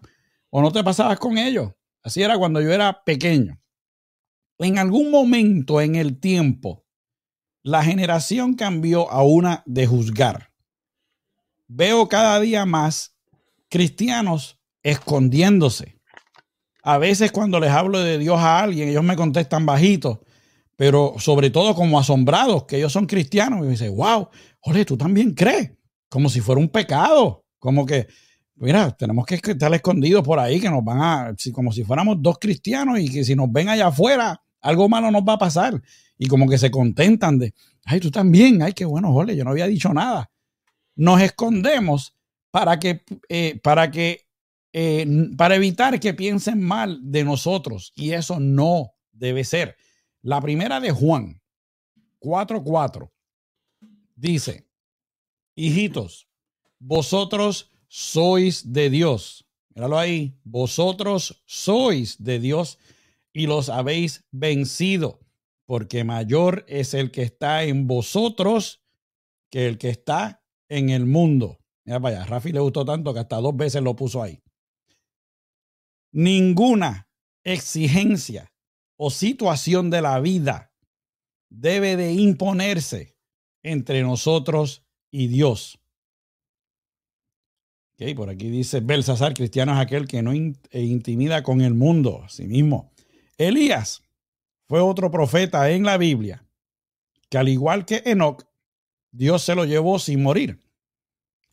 o no te pasabas con ellos. Así era cuando yo era pequeño en algún momento en el tiempo, la generación cambió a una de juzgar. Veo cada día más cristianos escondiéndose. A veces cuando les hablo de Dios a alguien, ellos me contestan bajito, pero sobre todo como asombrados, que ellos son cristianos. Y me dicen, wow, Jorge, tú también crees, como si fuera un pecado, como que, mira, tenemos que estar escondidos por ahí, que nos van a, como si fuéramos dos cristianos y que si nos ven allá afuera, algo malo nos va a pasar. Y como que se contentan de, ay, tú también, ay, qué bueno, jole, yo no había dicho nada. Nos escondemos para que, eh, para que, eh, para evitar que piensen mal de nosotros. Y eso no debe ser. La primera de Juan 4:4 dice, hijitos, vosotros sois de Dios. Míralo ahí, vosotros sois de Dios y los habéis vencido, porque mayor es el que está en vosotros que el que está en el mundo. Mira vaya, Rafi le gustó tanto que hasta dos veces lo puso ahí. Ninguna exigencia o situación de la vida debe de imponerse entre nosotros y Dios. Okay, por aquí dice Belsasar, cristiano es aquel que no e intimida con el mundo, sí mismo. Elías fue otro profeta en la Biblia que al igual que Enoch, Dios se lo llevó sin morir.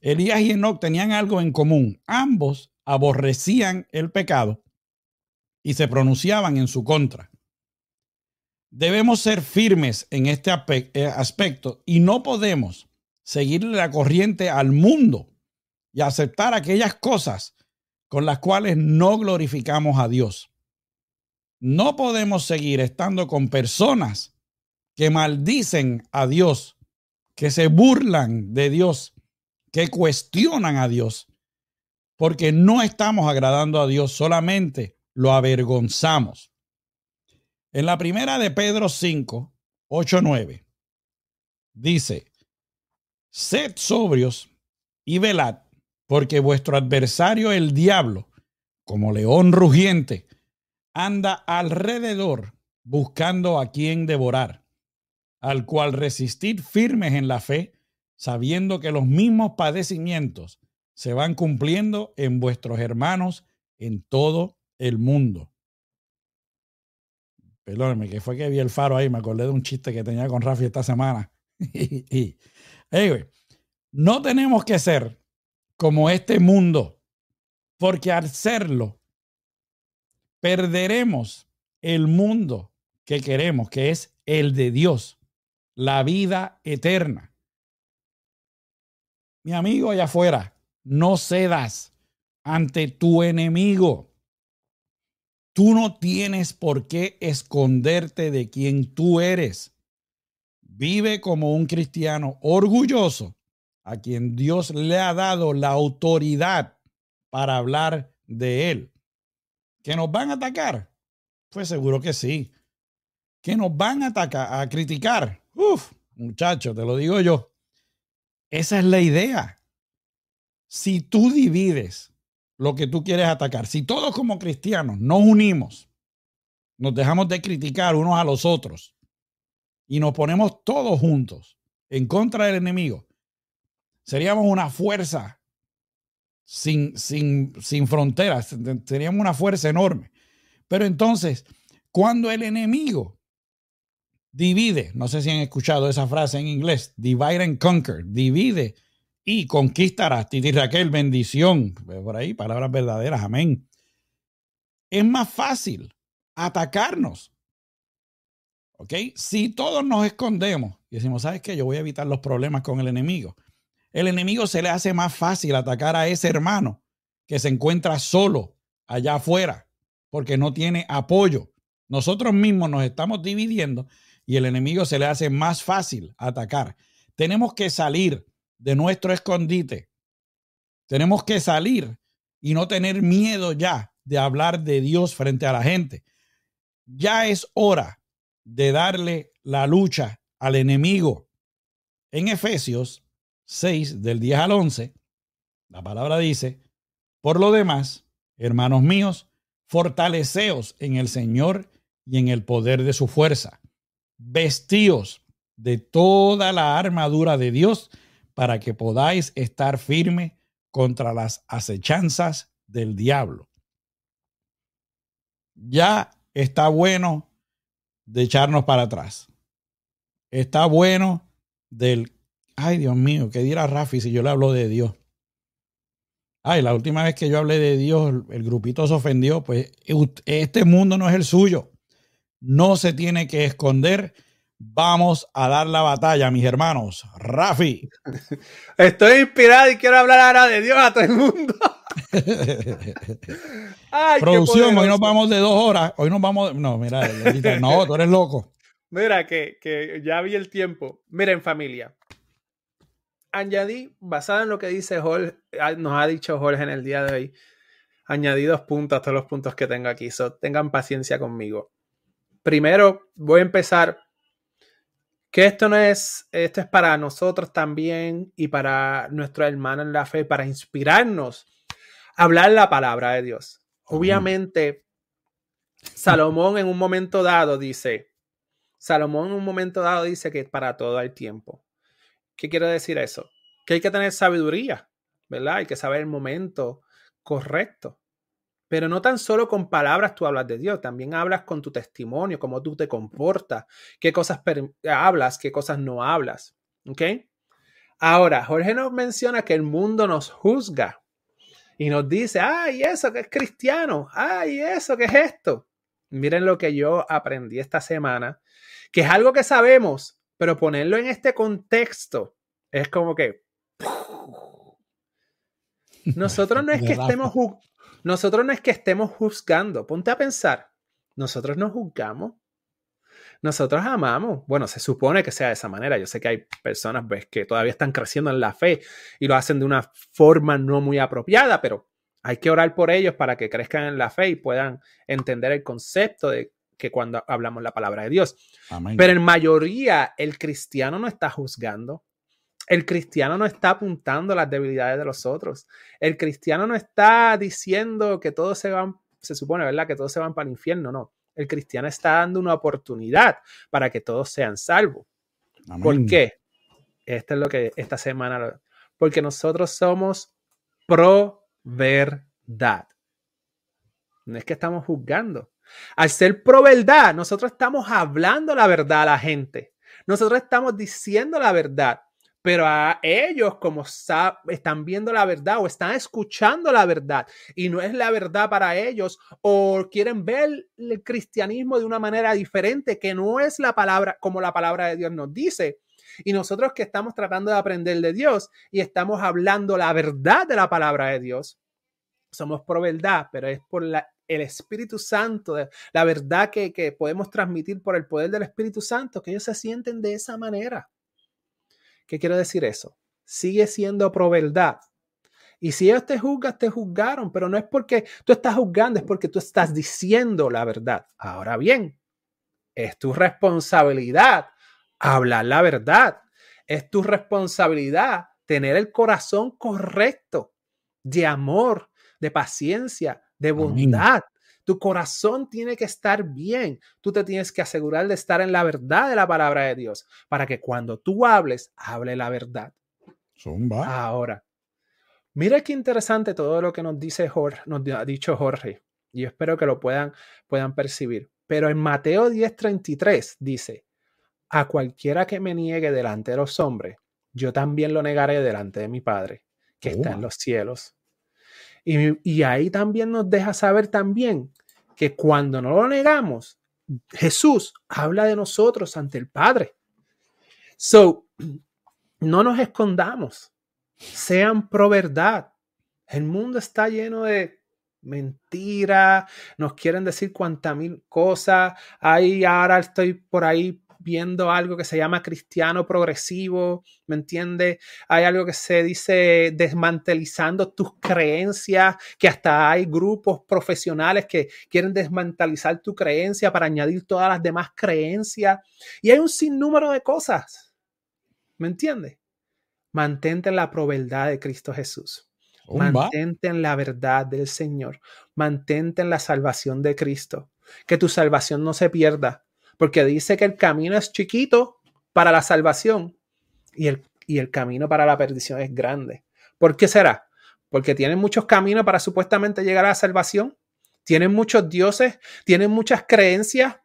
Elías y Enoch tenían algo en común. Ambos aborrecían el pecado y se pronunciaban en su contra. Debemos ser firmes en este eh, aspecto y no podemos seguirle la corriente al mundo y aceptar aquellas cosas con las cuales no glorificamos a Dios. No podemos seguir estando con personas que maldicen a Dios, que se burlan de Dios, que cuestionan a Dios, porque no estamos agradando a Dios, solamente lo avergonzamos. En la primera de Pedro 5, 8, 9, dice, sed sobrios y velad, porque vuestro adversario el diablo, como león rugiente, anda alrededor buscando a quien devorar, al cual resistid firmes en la fe, sabiendo que los mismos padecimientos se van cumpliendo en vuestros hermanos en todo el mundo. Perdóneme, que fue que vi el faro ahí, me acordé de un chiste que tenía con Rafi esta semana. no tenemos que ser como este mundo, porque al serlo, perderemos el mundo que queremos, que es el de Dios, la vida eterna. Mi amigo allá afuera, no cedas ante tu enemigo. Tú no tienes por qué esconderte de quien tú eres. Vive como un cristiano orgulloso a quien Dios le ha dado la autoridad para hablar de él. ¿Que nos van a atacar? Pues seguro que sí. ¿Que nos van a atacar, a criticar? Uf, muchacho, te lo digo yo. Esa es la idea. Si tú divides lo que tú quieres atacar. Si todos como cristianos nos unimos, nos dejamos de criticar unos a los otros y nos ponemos todos juntos en contra del enemigo, seríamos una fuerza sin, sin, sin fronteras, seríamos una fuerza enorme. Pero entonces, cuando el enemigo divide, no sé si han escuchado esa frase en inglés, divide and conquer, divide y conquistarás. Titi Raquel, bendición. Por ahí, palabras verdaderas. Amén. Es más fácil atacarnos. ¿Ok? Si todos nos escondemos y decimos, ¿sabes qué? Yo voy a evitar los problemas con el enemigo. El enemigo se le hace más fácil atacar a ese hermano que se encuentra solo allá afuera porque no tiene apoyo. Nosotros mismos nos estamos dividiendo y el enemigo se le hace más fácil atacar. Tenemos que salir de nuestro escondite. Tenemos que salir y no tener miedo ya de hablar de Dios frente a la gente. Ya es hora de darle la lucha al enemigo. En Efesios 6, del 10 al 11, la palabra dice, por lo demás, hermanos míos, fortaleceos en el Señor y en el poder de su fuerza. Vestíos de toda la armadura de Dios para que podáis estar firme contra las acechanzas del diablo. Ya está bueno de echarnos para atrás. Está bueno del, ay Dios mío, ¿qué dirá Rafi si yo le hablo de Dios? Ay, la última vez que yo hablé de Dios, el grupito se ofendió, pues este mundo no es el suyo. No se tiene que esconder Vamos a dar la batalla, mis hermanos. Rafi. Estoy inspirado y quiero hablar ahora de Dios a todo el mundo. Producción, hoy nos vamos de dos horas. Hoy nos vamos. No, mira, no, tú eres loco. Mira, que, que ya vi el tiempo. Miren, familia. Añadí, basado en lo que dice Jorge, ah, nos ha dicho Jorge en el día de hoy, añadí dos puntos a todos los puntos que tengo aquí. So, tengan paciencia conmigo. Primero, voy a empezar que esto no es, esto es para nosotros también y para nuestro hermano en la fe, para inspirarnos a hablar la palabra de Dios. Obviamente, Salomón en un momento dado dice, Salomón en un momento dado dice que para todo hay tiempo. ¿Qué quiere decir eso? Que hay que tener sabiduría, ¿verdad? Hay que saber el momento correcto. Pero no tan solo con palabras tú hablas de Dios, también hablas con tu testimonio, cómo tú te comportas, qué cosas hablas, qué cosas no hablas. ¿Ok? Ahora, Jorge nos menciona que el mundo nos juzga y nos dice, ay, eso que es cristiano, ay, eso que es esto. Miren lo que yo aprendí esta semana, que es algo que sabemos, pero ponerlo en este contexto es como que... Nosotros no es que estemos nosotros no es que estemos juzgando, ponte a pensar, nosotros no juzgamos, nosotros amamos. Bueno, se supone que sea de esa manera. Yo sé que hay personas pues, que todavía están creciendo en la fe y lo hacen de una forma no muy apropiada, pero hay que orar por ellos para que crezcan en la fe y puedan entender el concepto de que cuando hablamos la palabra de Dios. Pero en mayoría el cristiano no está juzgando. El cristiano no está apuntando las debilidades de los otros. El cristiano no está diciendo que todos se van, se supone, ¿verdad? Que todos se van para el infierno, no. El cristiano está dando una oportunidad para que todos sean salvos. ¿Por qué? Esto es lo que esta semana, porque nosotros somos pro verdad. No es que estamos juzgando. Al ser pro verdad, nosotros estamos hablando la verdad a la gente. Nosotros estamos diciendo la verdad pero a ellos como están viendo la verdad o están escuchando la verdad y no es la verdad para ellos o quieren ver el cristianismo de una manera diferente que no es la palabra como la palabra de Dios nos dice. Y nosotros que estamos tratando de aprender de Dios y estamos hablando la verdad de la palabra de Dios, somos por verdad, pero es por la, el Espíritu Santo, la verdad que, que podemos transmitir por el poder del Espíritu Santo, que ellos se sienten de esa manera. ¿Qué quiere decir eso? Sigue siendo pro verdad. Y si ellos te juzgan, te juzgaron, pero no es porque tú estás juzgando, es porque tú estás diciendo la verdad. Ahora bien, es tu responsabilidad hablar la verdad. Es tu responsabilidad tener el corazón correcto de amor, de paciencia, de bondad. Tu corazón tiene que estar bien. Tú te tienes que asegurar de estar en la verdad de la palabra de Dios para que cuando tú hables, hable la verdad. Ahora, mira qué interesante todo lo que nos dice Jorge, nos ha dicho Jorge. Y yo espero que lo puedan, puedan percibir. Pero en Mateo 10:33 dice, a cualquiera que me niegue delante de los hombres, yo también lo negaré delante de mi Padre, que está en los cielos. Y, ahí también nos deja saber también que cuando no lo negamos, Jesús habla de nosotros ante el Padre. So, no nos escondamos, sean pro verdad. El mundo está lleno de mentira, nos quieren decir cuanta mil cosas. Ahí ahora estoy por ahí viendo algo que se llama cristiano progresivo, ¿me entiende? Hay algo que se dice desmantelizando tus creencias, que hasta hay grupos profesionales que quieren desmantelizar tu creencia para añadir todas las demás creencias. Y hay un sinnúmero de cosas, ¿me entiende? Mantente en la proveldad de Cristo Jesús. Mantente en la verdad del Señor. Mantente en la salvación de Cristo. Que tu salvación no se pierda porque dice que el camino es chiquito para la salvación y el, y el camino para la perdición es grande. ¿Por qué será? Porque tienen muchos caminos para supuestamente llegar a la salvación, tienen muchos dioses, tienen muchas creencias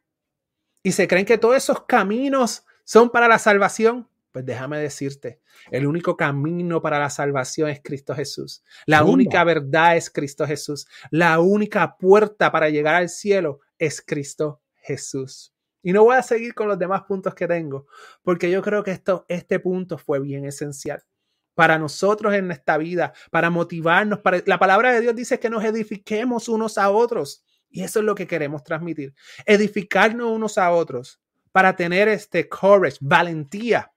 y se creen que todos esos caminos son para la salvación. Pues déjame decirte, el único camino para la salvación es Cristo Jesús. La única verdad es Cristo Jesús. La única puerta para llegar al cielo es Cristo Jesús. Y no voy a seguir con los demás puntos que tengo, porque yo creo que esto, este punto fue bien esencial para nosotros en esta vida, para motivarnos. La palabra de Dios dice que nos edifiquemos unos a otros. Y eso es lo que queremos transmitir. Edificarnos unos a otros para tener este courage, valentía,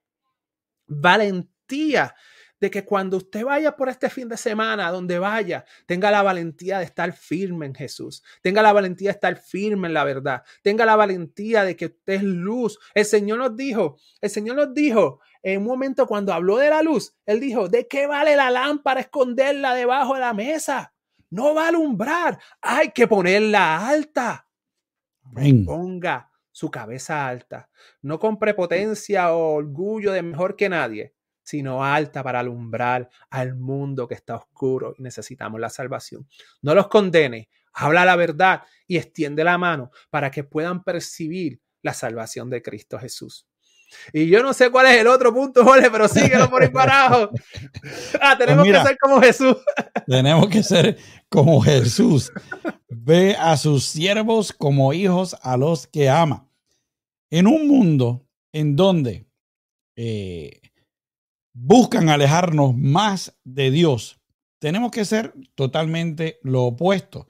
valentía de que cuando usted vaya por este fin de semana, donde vaya, tenga la valentía de estar firme en Jesús, tenga la valentía de estar firme en la verdad, tenga la valentía de que usted es luz. El Señor nos dijo, el Señor nos dijo en un momento cuando habló de la luz, Él dijo, ¿de qué vale la lámpara esconderla debajo de la mesa? No va a alumbrar, hay que ponerla alta. Ponga su cabeza alta, no con prepotencia o orgullo de mejor que nadie, sino alta para alumbrar al mundo que está oscuro y necesitamos la salvación. No los condene, habla la verdad y extiende la mano para que puedan percibir la salvación de Cristo Jesús. Y yo no sé cuál es el otro punto, Jorge, pero síguelo por ahí para abajo. Ah, tenemos pues que ser como Jesús. tenemos que ser como Jesús. Ve a sus siervos como hijos a los que ama. En un mundo en donde eh, buscan alejarnos más de Dios, tenemos que ser totalmente lo opuesto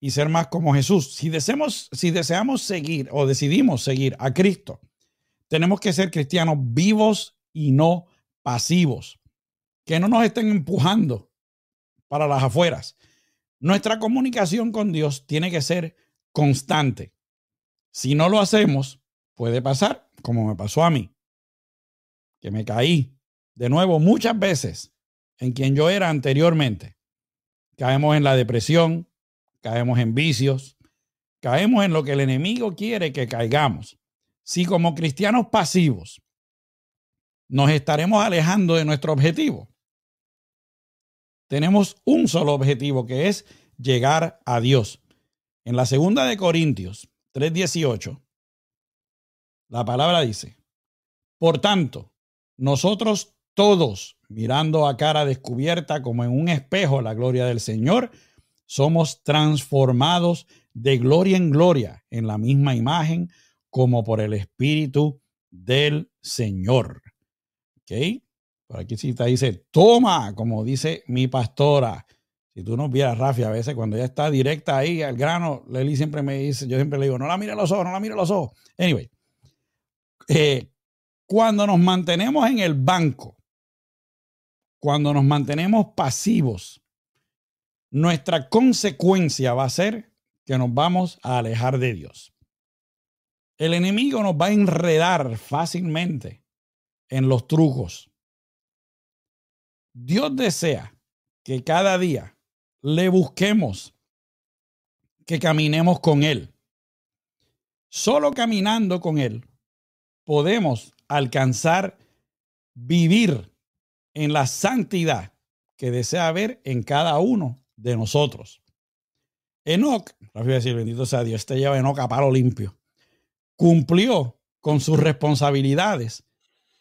y ser más como Jesús. Si deseamos, si deseamos seguir o decidimos seguir a Cristo, tenemos que ser cristianos vivos y no pasivos, que no nos estén empujando para las afueras. Nuestra comunicación con Dios tiene que ser constante. Si no lo hacemos, puede pasar como me pasó a mí, que me caí de nuevo muchas veces en quien yo era anteriormente. Caemos en la depresión, caemos en vicios, caemos en lo que el enemigo quiere que caigamos. Si como cristianos pasivos nos estaremos alejando de nuestro objetivo, tenemos un solo objetivo que es llegar a Dios. En la segunda de Corintios 3:18, la palabra dice, por tanto, nosotros todos, mirando a cara descubierta como en un espejo la gloria del Señor, somos transformados de gloria en gloria en la misma imagen como por el Espíritu del Señor. ¿Ok? Por aquí te dice, toma, como dice mi pastora. Si tú nos vieras, Rafi, a veces cuando ella está directa ahí al grano, Leli siempre me dice, yo siempre le digo, no la mire los ojos, no la mire los ojos. Anyway, eh, cuando nos mantenemos en el banco cuando nos mantenemos pasivos, nuestra consecuencia va a ser que nos vamos a alejar de Dios. El enemigo nos va a enredar fácilmente en los trucos. Dios desea que cada día le busquemos, que caminemos con Él. Solo caminando con Él podemos alcanzar vivir en la santidad que desea ver en cada uno de nosotros. Enoch, a decir, bendito sea Dios, este lleva Enoch a palo limpio, cumplió con sus responsabilidades,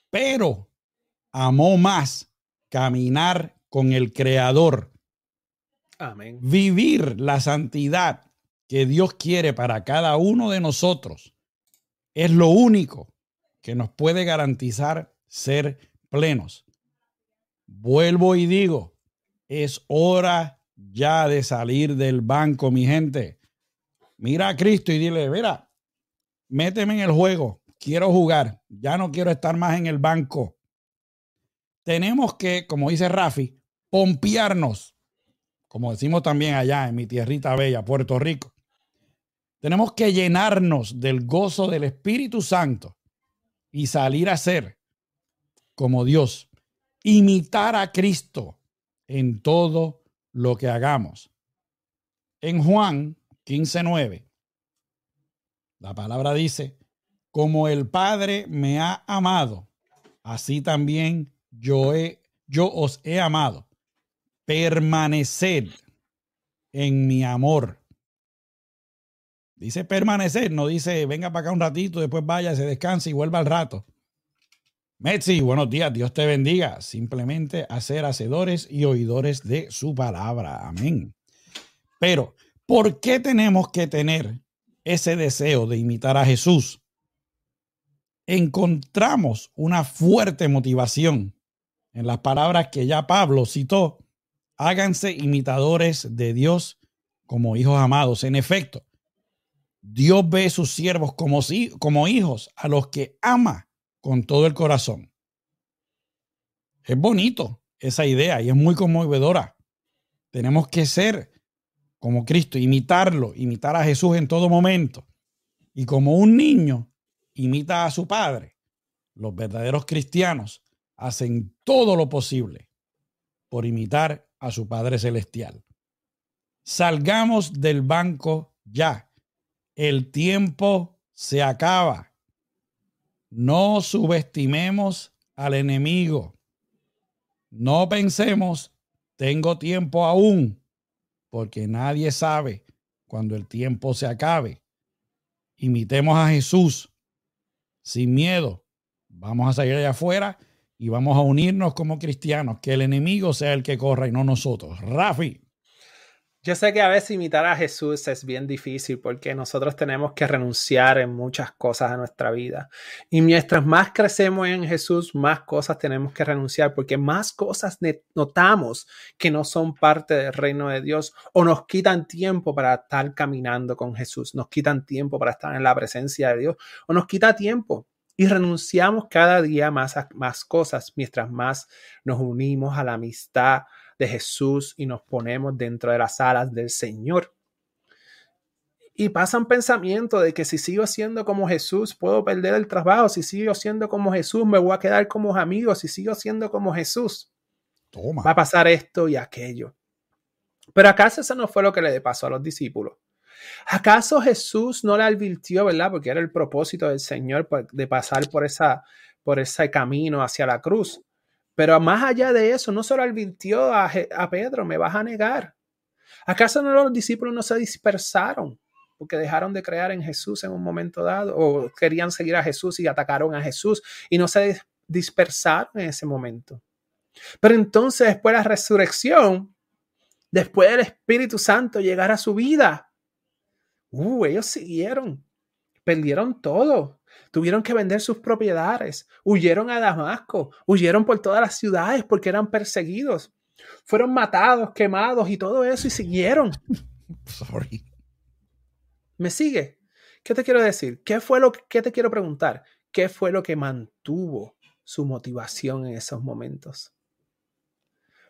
pero amó más caminar con el Creador. Amén. Vivir la santidad que Dios quiere para cada uno de nosotros es lo único que nos puede garantizar ser plenos. Vuelvo y digo, es hora ya de salir del banco, mi gente. Mira a Cristo y dile, mira, méteme en el juego, quiero jugar, ya no quiero estar más en el banco. Tenemos que, como dice Rafi, pompearnos, como decimos también allá en mi tierrita bella, Puerto Rico. Tenemos que llenarnos del gozo del Espíritu Santo y salir a ser como Dios imitar a Cristo en todo lo que hagamos. En Juan 15:9, la palabra dice, como el Padre me ha amado, así también yo, he, yo os he amado. Permaneced en mi amor. Dice permanecer, no dice venga para acá un ratito, después vaya, se descanse y vuelva al rato. Metzi, buenos días, Dios te bendiga. Simplemente hacer hacedores y oidores de su palabra. Amén. Pero, ¿por qué tenemos que tener ese deseo de imitar a Jesús? Encontramos una fuerte motivación en las palabras que ya Pablo citó. Háganse imitadores de Dios como hijos amados. En efecto, Dios ve a sus siervos como, como hijos, a los que ama con todo el corazón. Es bonito esa idea y es muy conmovedora. Tenemos que ser como Cristo, imitarlo, imitar a Jesús en todo momento. Y como un niño imita a su padre, los verdaderos cristianos hacen todo lo posible por imitar a su Padre Celestial. Salgamos del banco ya. El tiempo se acaba. No subestimemos al enemigo. No pensemos, tengo tiempo aún, porque nadie sabe cuando el tiempo se acabe. Imitemos a Jesús sin miedo. Vamos a salir allá afuera y vamos a unirnos como cristianos, que el enemigo sea el que corra y no nosotros. Rafi. Yo sé que a veces imitar a Jesús es bien difícil porque nosotros tenemos que renunciar en muchas cosas de nuestra vida. Y mientras más crecemos en Jesús, más cosas tenemos que renunciar porque más cosas notamos que no son parte del reino de Dios o nos quitan tiempo para estar caminando con Jesús, nos quitan tiempo para estar en la presencia de Dios o nos quita tiempo y renunciamos cada día más a más cosas mientras más nos unimos a la amistad de Jesús y nos ponemos dentro de las alas del Señor. Y pasan pensamientos de que si sigo siendo como Jesús, puedo perder el trabajo. Si sigo siendo como Jesús, me voy a quedar como amigos. Si sigo siendo como Jesús, va a pasar esto y aquello. Pero ¿acaso eso no fue lo que le pasó a los discípulos? ¿Acaso Jesús no le advirtió, verdad? Porque era el propósito del Señor de pasar por, esa, por ese camino hacia la cruz. Pero más allá de eso, no solo advirtió a, Pedro, me vas a negar. ¿Acaso no los discípulos no se dispersaron porque dejaron de creer en Jesús en un momento dado o querían seguir a Jesús y atacaron a Jesús y no se dispersaron en ese momento? Pero entonces después de la resurrección, después del Espíritu Santo llegar a su vida, uh, ellos siguieron, perdieron todo, Tuvieron que vender sus propiedades, huyeron a Damasco, huyeron por todas las ciudades porque eran perseguidos. Fueron matados, quemados y todo eso y siguieron. Sorry. ¿Me sigue? ¿Qué te quiero decir? ¿Qué fue lo que te quiero preguntar? ¿Qué fue lo que mantuvo su motivación en esos momentos?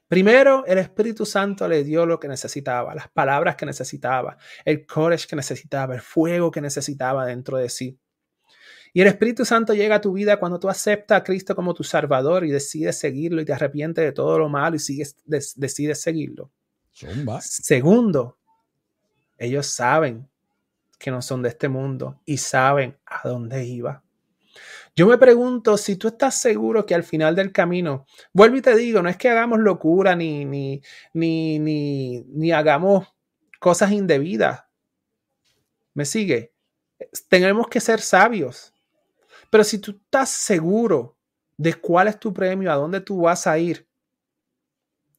Primero, el Espíritu Santo le dio lo que necesitaba, las palabras que necesitaba, el courage que necesitaba, el fuego que necesitaba dentro de sí. Y el Espíritu Santo llega a tu vida cuando tú aceptas a Cristo como tu Salvador y decides seguirlo y te arrepientes de todo lo malo y sigues, decides seguirlo. Segundo, ellos saben que no son de este mundo y saben a dónde iba. Yo me pregunto si tú estás seguro que al final del camino, vuelvo y te digo, no es que hagamos locura ni, ni, ni, ni, ni hagamos cosas indebidas. ¿Me sigue? Tenemos que ser sabios. Pero si tú estás seguro de cuál es tu premio, a dónde tú vas a ir,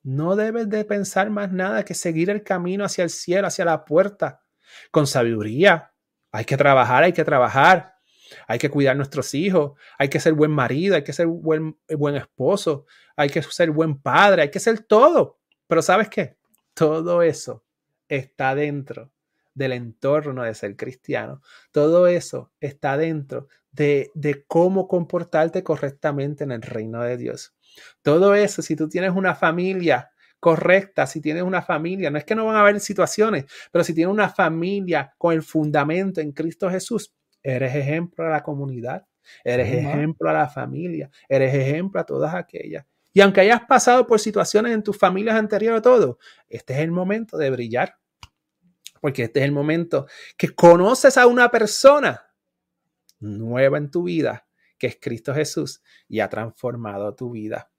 no debes de pensar más nada que seguir el camino hacia el cielo, hacia la puerta, con sabiduría. Hay que trabajar, hay que trabajar. Hay que cuidar nuestros hijos, hay que ser buen marido, hay que ser buen, buen esposo, hay que ser buen padre, hay que ser todo. Pero ¿sabes qué? Todo eso está dentro del entorno de ser cristiano. Todo eso está dentro de, cómo comportarte correctamente en el reino de Dios. Todo eso, si tú tienes una familia correcta, si tienes una familia, no es que no van a haber situaciones, pero si tienes una familia con el fundamento en Cristo Jesús, eres ejemplo a la comunidad, eres ejemplo a la familia, eres ejemplo a todas aquellas. Y aunque hayas pasado por situaciones en tus familias anteriores, todo, este es el momento de brillar. Porque este es el momento que conoces a una persona nueva en tu vida, que es Cristo Jesús, y ha transformado tu vida.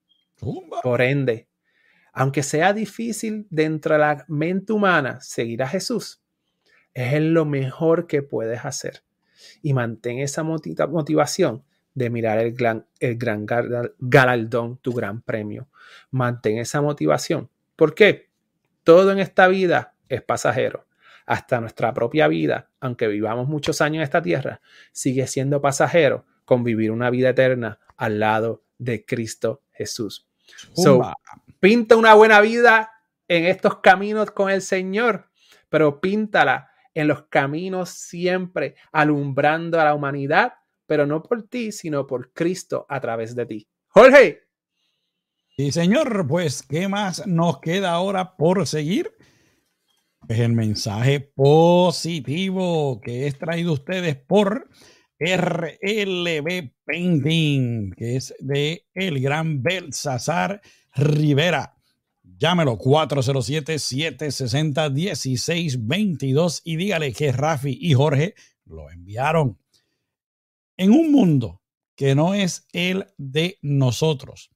Por ende, aunque sea difícil dentro de la mente humana seguir a Jesús, es lo mejor que puedes hacer. Y mantén esa motivación de mirar el gran, el gran galardón, tu gran premio. Mantén esa motivación. ¿Por qué? Todo en esta vida es pasajero hasta nuestra propia vida, aunque vivamos muchos años en esta tierra, sigue siendo pasajero con vivir una vida eterna al lado de Cristo Jesús. So, pinta una buena vida en estos caminos con el Señor, pero píntala en los caminos siempre, alumbrando a la humanidad, pero no por ti, sino por Cristo a través de ti. Jorge. Y señor, pues, ¿qué más nos queda ahora por seguir? Es el mensaje positivo que es traído ustedes por RLB Painting, que es de el gran Belsasar Rivera. Llámelo 407-760-1622 y dígale que Rafi y Jorge lo enviaron. En un mundo que no es el de nosotros,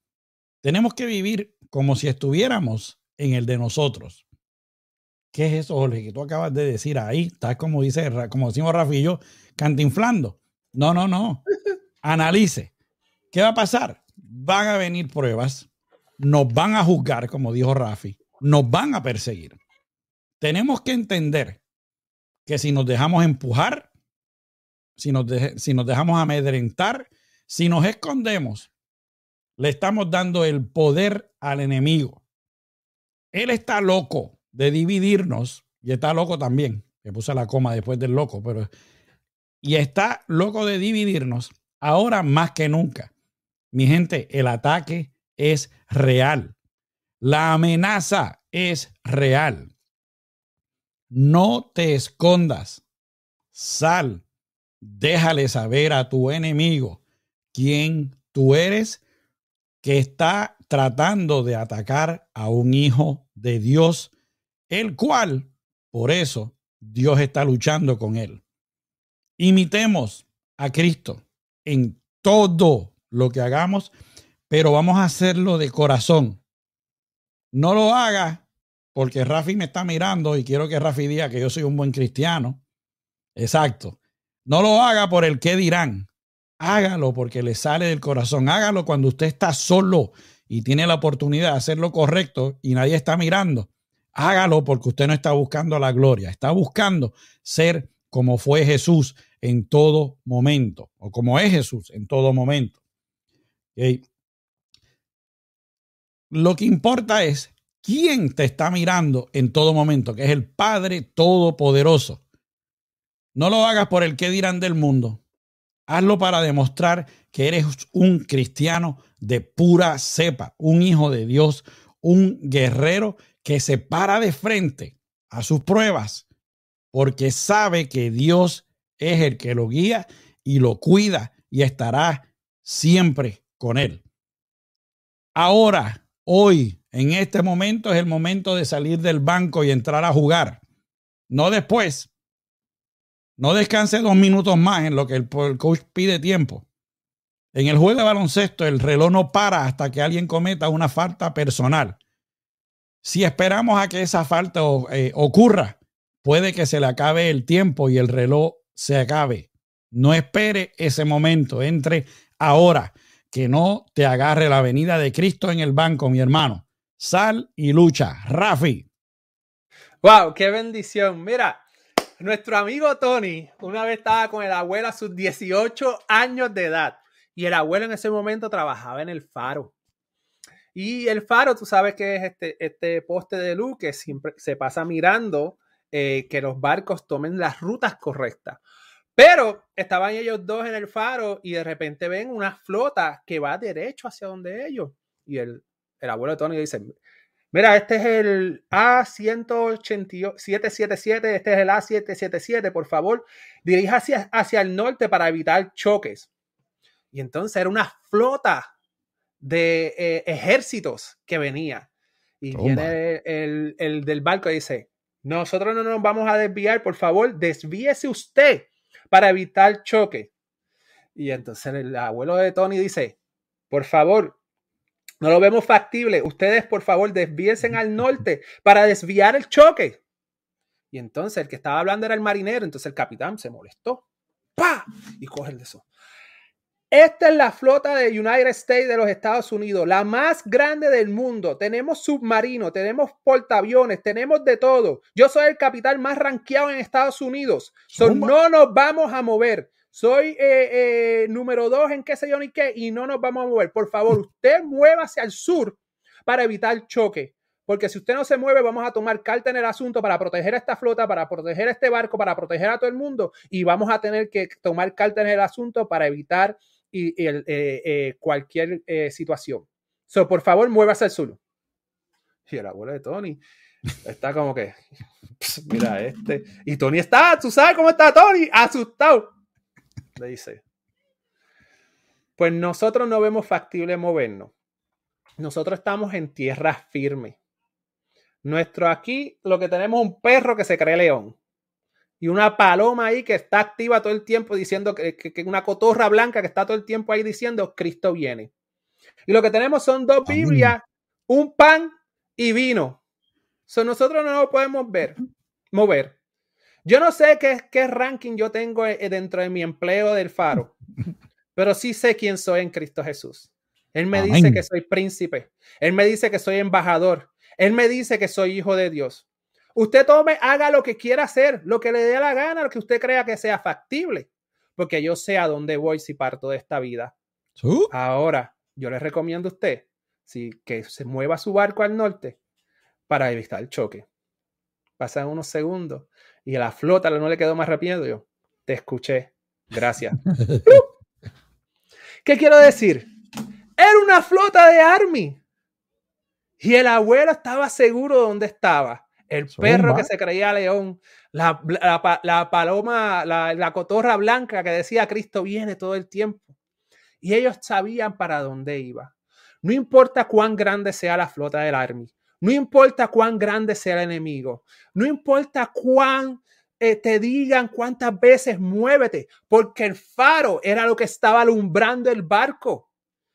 tenemos que vivir como si estuviéramos en el de nosotros. ¿Qué es eso, Jorge, que tú acabas de decir ahí? Estás como dice, como decimos Rafi yo, cantinflando. No, no, no. Analice. ¿Qué va a pasar? Van a venir pruebas, nos van a juzgar, como dijo Rafi, nos van a perseguir. Tenemos que entender que si nos dejamos empujar, si nos, si nos dejamos amedrentar, si nos escondemos, le estamos dando el poder al enemigo. Él está loco de dividirnos y está loco también. que puse la coma después del loco, pero y está loco de dividirnos ahora más que nunca. Mi gente, el ataque es real. La amenaza es real. No te escondas. Sal. Déjale saber a tu enemigo quién tú eres que está tratando de atacar a un hijo de Dios, el cual, por eso, Dios está luchando con él. Imitemos a Cristo en todo lo que hagamos pero vamos a hacerlo de corazón. No lo haga porque Rafi me está mirando y quiero que Rafi diga que yo soy un buen cristiano. Exacto. No lo haga por el qué dirán. Hágalo porque le sale del corazón. Hágalo cuando usted está solo y tiene la oportunidad de hacer lo correcto y nadie está mirando. Hágalo porque usted no está buscando la gloria, está buscando ser como fue Jesús en todo momento o como es Jesús en todo momento. Lo que importa es quién te está mirando en todo momento, que es el Padre Todopoderoso. No lo hagas por el que dirán del mundo. Hazlo para demostrar que eres un cristiano de pura cepa, un hijo de Dios, un guerrero que se para de frente a sus pruebas, porque sabe que Dios es el que lo guía y lo cuida y estará siempre con él. Ahora, Hoy, en este momento, es el momento de salir del banco y entrar a jugar. No después. No descanse dos minutos más en lo que el, coach pide tiempo. En el juego de baloncesto, el reloj no para hasta que alguien cometa una falta personal. Si esperamos a que esa falta eh, ocurra, puede que se le acabe el tiempo y el reloj se acabe. No espere ese momento, entre ahora que no te agarre la venida de Cristo en el banco, mi hermano. Sal y lucha. Rafi. Wow, qué bendición. Mira, nuestro amigo Tony una vez estaba con el abuelo a sus 18 años de edad y el abuelo en ese momento trabajaba en el faro. Y el faro, tú sabes que es este, este poste de luz que siempre se pasa mirando eh, que los barcos tomen las rutas correctas. Pero estaban ellos dos en el faro y de repente ven una flota que va derecho hacia donde ellos. Y el, abuelo de Tony dice, mira, este es el A18777, este es el A777, por favor, dirija hacia, hacia el norte para evitar choques. Y entonces era una flota de eh, ejércitos que venía. Y viene el, el del barco y dice, nosotros no nos vamos a desviar, por favor, desvíese usted para evitar choque. Y entonces el abuelo de Tony dice, por favor, no lo vemos factible. Ustedes, por favor, desvíense al norte para desviar el choque. Y entonces el que estaba hablando era el marinero. Entonces el capitán se molestó. ¡Pah! Y coge el de eso. Esta es la flota de United States de los Estados Unidos, la más grande del mundo. Tenemos submarinos, tenemos portaaviones, tenemos de todo. Yo soy el capitán más ranqueado en Estados Unidos. no nos vamos a mover. Soy eh, eh, número dos en qué sé yo ni qué y no nos vamos a mover. Por favor, usted mueva hacia el sur para evitar choque. porque si usted no se mueve, vamos a tomar carta en el asunto para proteger a esta flota, para proteger a este barco, para proteger a todo el mundo, y vamos a tener que tomar carta en el asunto para evitar y, eh, eh, cualquier eh, situación. So, por favor, muévase al sur. Y el abuelo de Tony está como que, mira este. Y Tony está, tú sabes cómo está Tony, asustado. Le dice, pues nosotros no vemos factible movernos. Nosotros estamos en tierra firme. Nuestro aquí, lo que tenemos es un perro que se cree león y una paloma ahí que está activa todo el tiempo diciendo que, que, una cotorra blanca que está todo el tiempo ahí diciendo Cristo viene. Y lo que tenemos son dos Biblias, un pan y vino. So, nosotros no lo podemos ver, mover. Yo no sé qué, qué ranking yo tengo eh, dentro de mi empleo del faro, pero sí sé quién soy en Cristo Jesús. Él me dice que soy príncipe. Él me dice que soy embajador. Él me dice que soy hijo de Dios. Usted tome, haga lo que quiera hacer, lo que le dé la gana, lo que usted crea que sea factible, porque yo sé a dónde voy si parto de esta vida. Ahora, yo le recomiendo a usted si, que se mueva su barco al norte para evitar el choque. Pasan unos segundos y a la flota no le quedó más rápido. Yo te escuché. Gracias. ¿Qué quiero decir? Era una flota de Army. Y el abuelo estaba seguro de dónde estaba el perro que se creía león, la, paloma, la, cotorra blanca que decía Cristo viene todo el tiempo. Y ellos sabían para dónde iba. No importa cuán grande sea la flota del Army, no importa cuán grande sea el enemigo, no importa cuán eh, te digan cuántas veces muévete, porque el faro era lo que estaba alumbrando el barco.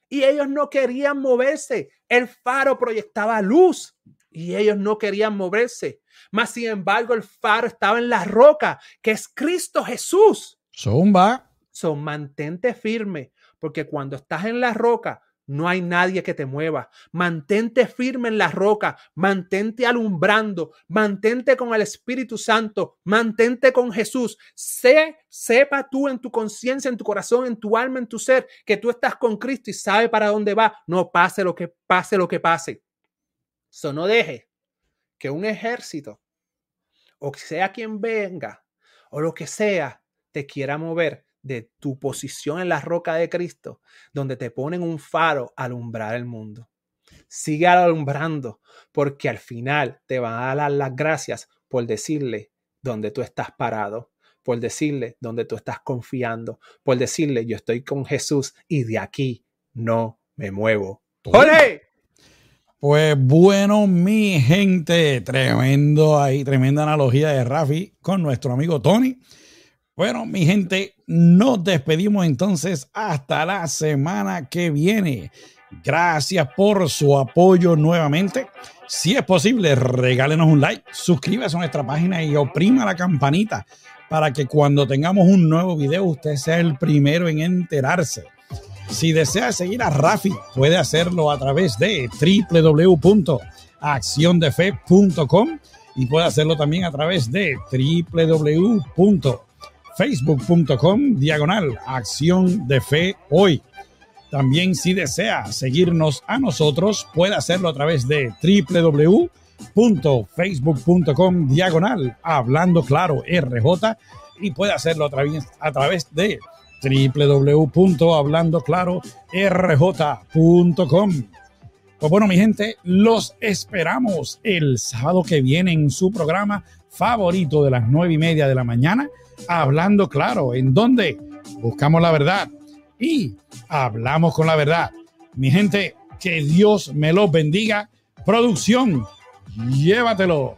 Y ellos no querían moverse. El faro proyectaba luz y ellos no querían moverse. Mas, sin embargo, el faro estaba en la roca, que es Cristo Jesús. Zumba. Son mantente firme, porque cuando estás en la roca, no hay nadie que te mueva. Mantente firme en la roca, mantente alumbrando, mantente con el Espíritu Santo, mantente con Jesús. Sé, sepa tú en tu conciencia, en tu corazón, en tu alma, en tu ser, que tú estás con Cristo y sabe para dónde va. No pase lo que pase, lo que pase. So, no deje que un ejército, o sea quien venga, o lo que sea, te quiera mover de tu posición en la roca de Cristo, donde te ponen un faro a alumbrar el mundo. Sigue alumbrando, porque al final te van a dar las gracias por decirle dónde tú estás parado, por decirle dónde tú estás confiando, por decirle yo estoy con Jesús y de aquí no me muevo. ¡Ole! Pues bueno, mi gente, tremendo ahí, tremenda analogía de Rafi con nuestro amigo Tony. Bueno, mi gente, nos despedimos entonces hasta la semana que viene. Gracias por su apoyo nuevamente. Si es posible, regálenos un like, suscríbase a nuestra página y oprima la campanita para que cuando tengamos un nuevo video usted sea el primero en enterarse. Si desea seguir a Rafi, puede hacerlo a través de www.acciondefe.com y puede hacerlo también a través de www.facebook.com diagonal acción de fe hoy. También si desea seguirnos a nosotros, puede hacerlo a través de www.facebook.com diagonal hablando claro RJ y puede hacerlo a través, a través de www.hablandoclarorj.com. Pues bueno, mi gente, los esperamos el sábado que viene en su programa favorito de las nueve y media de la mañana, Hablando Claro, en donde buscamos la verdad y hablamos con la verdad. Mi gente, que Dios me los bendiga. Producción, llévatelo.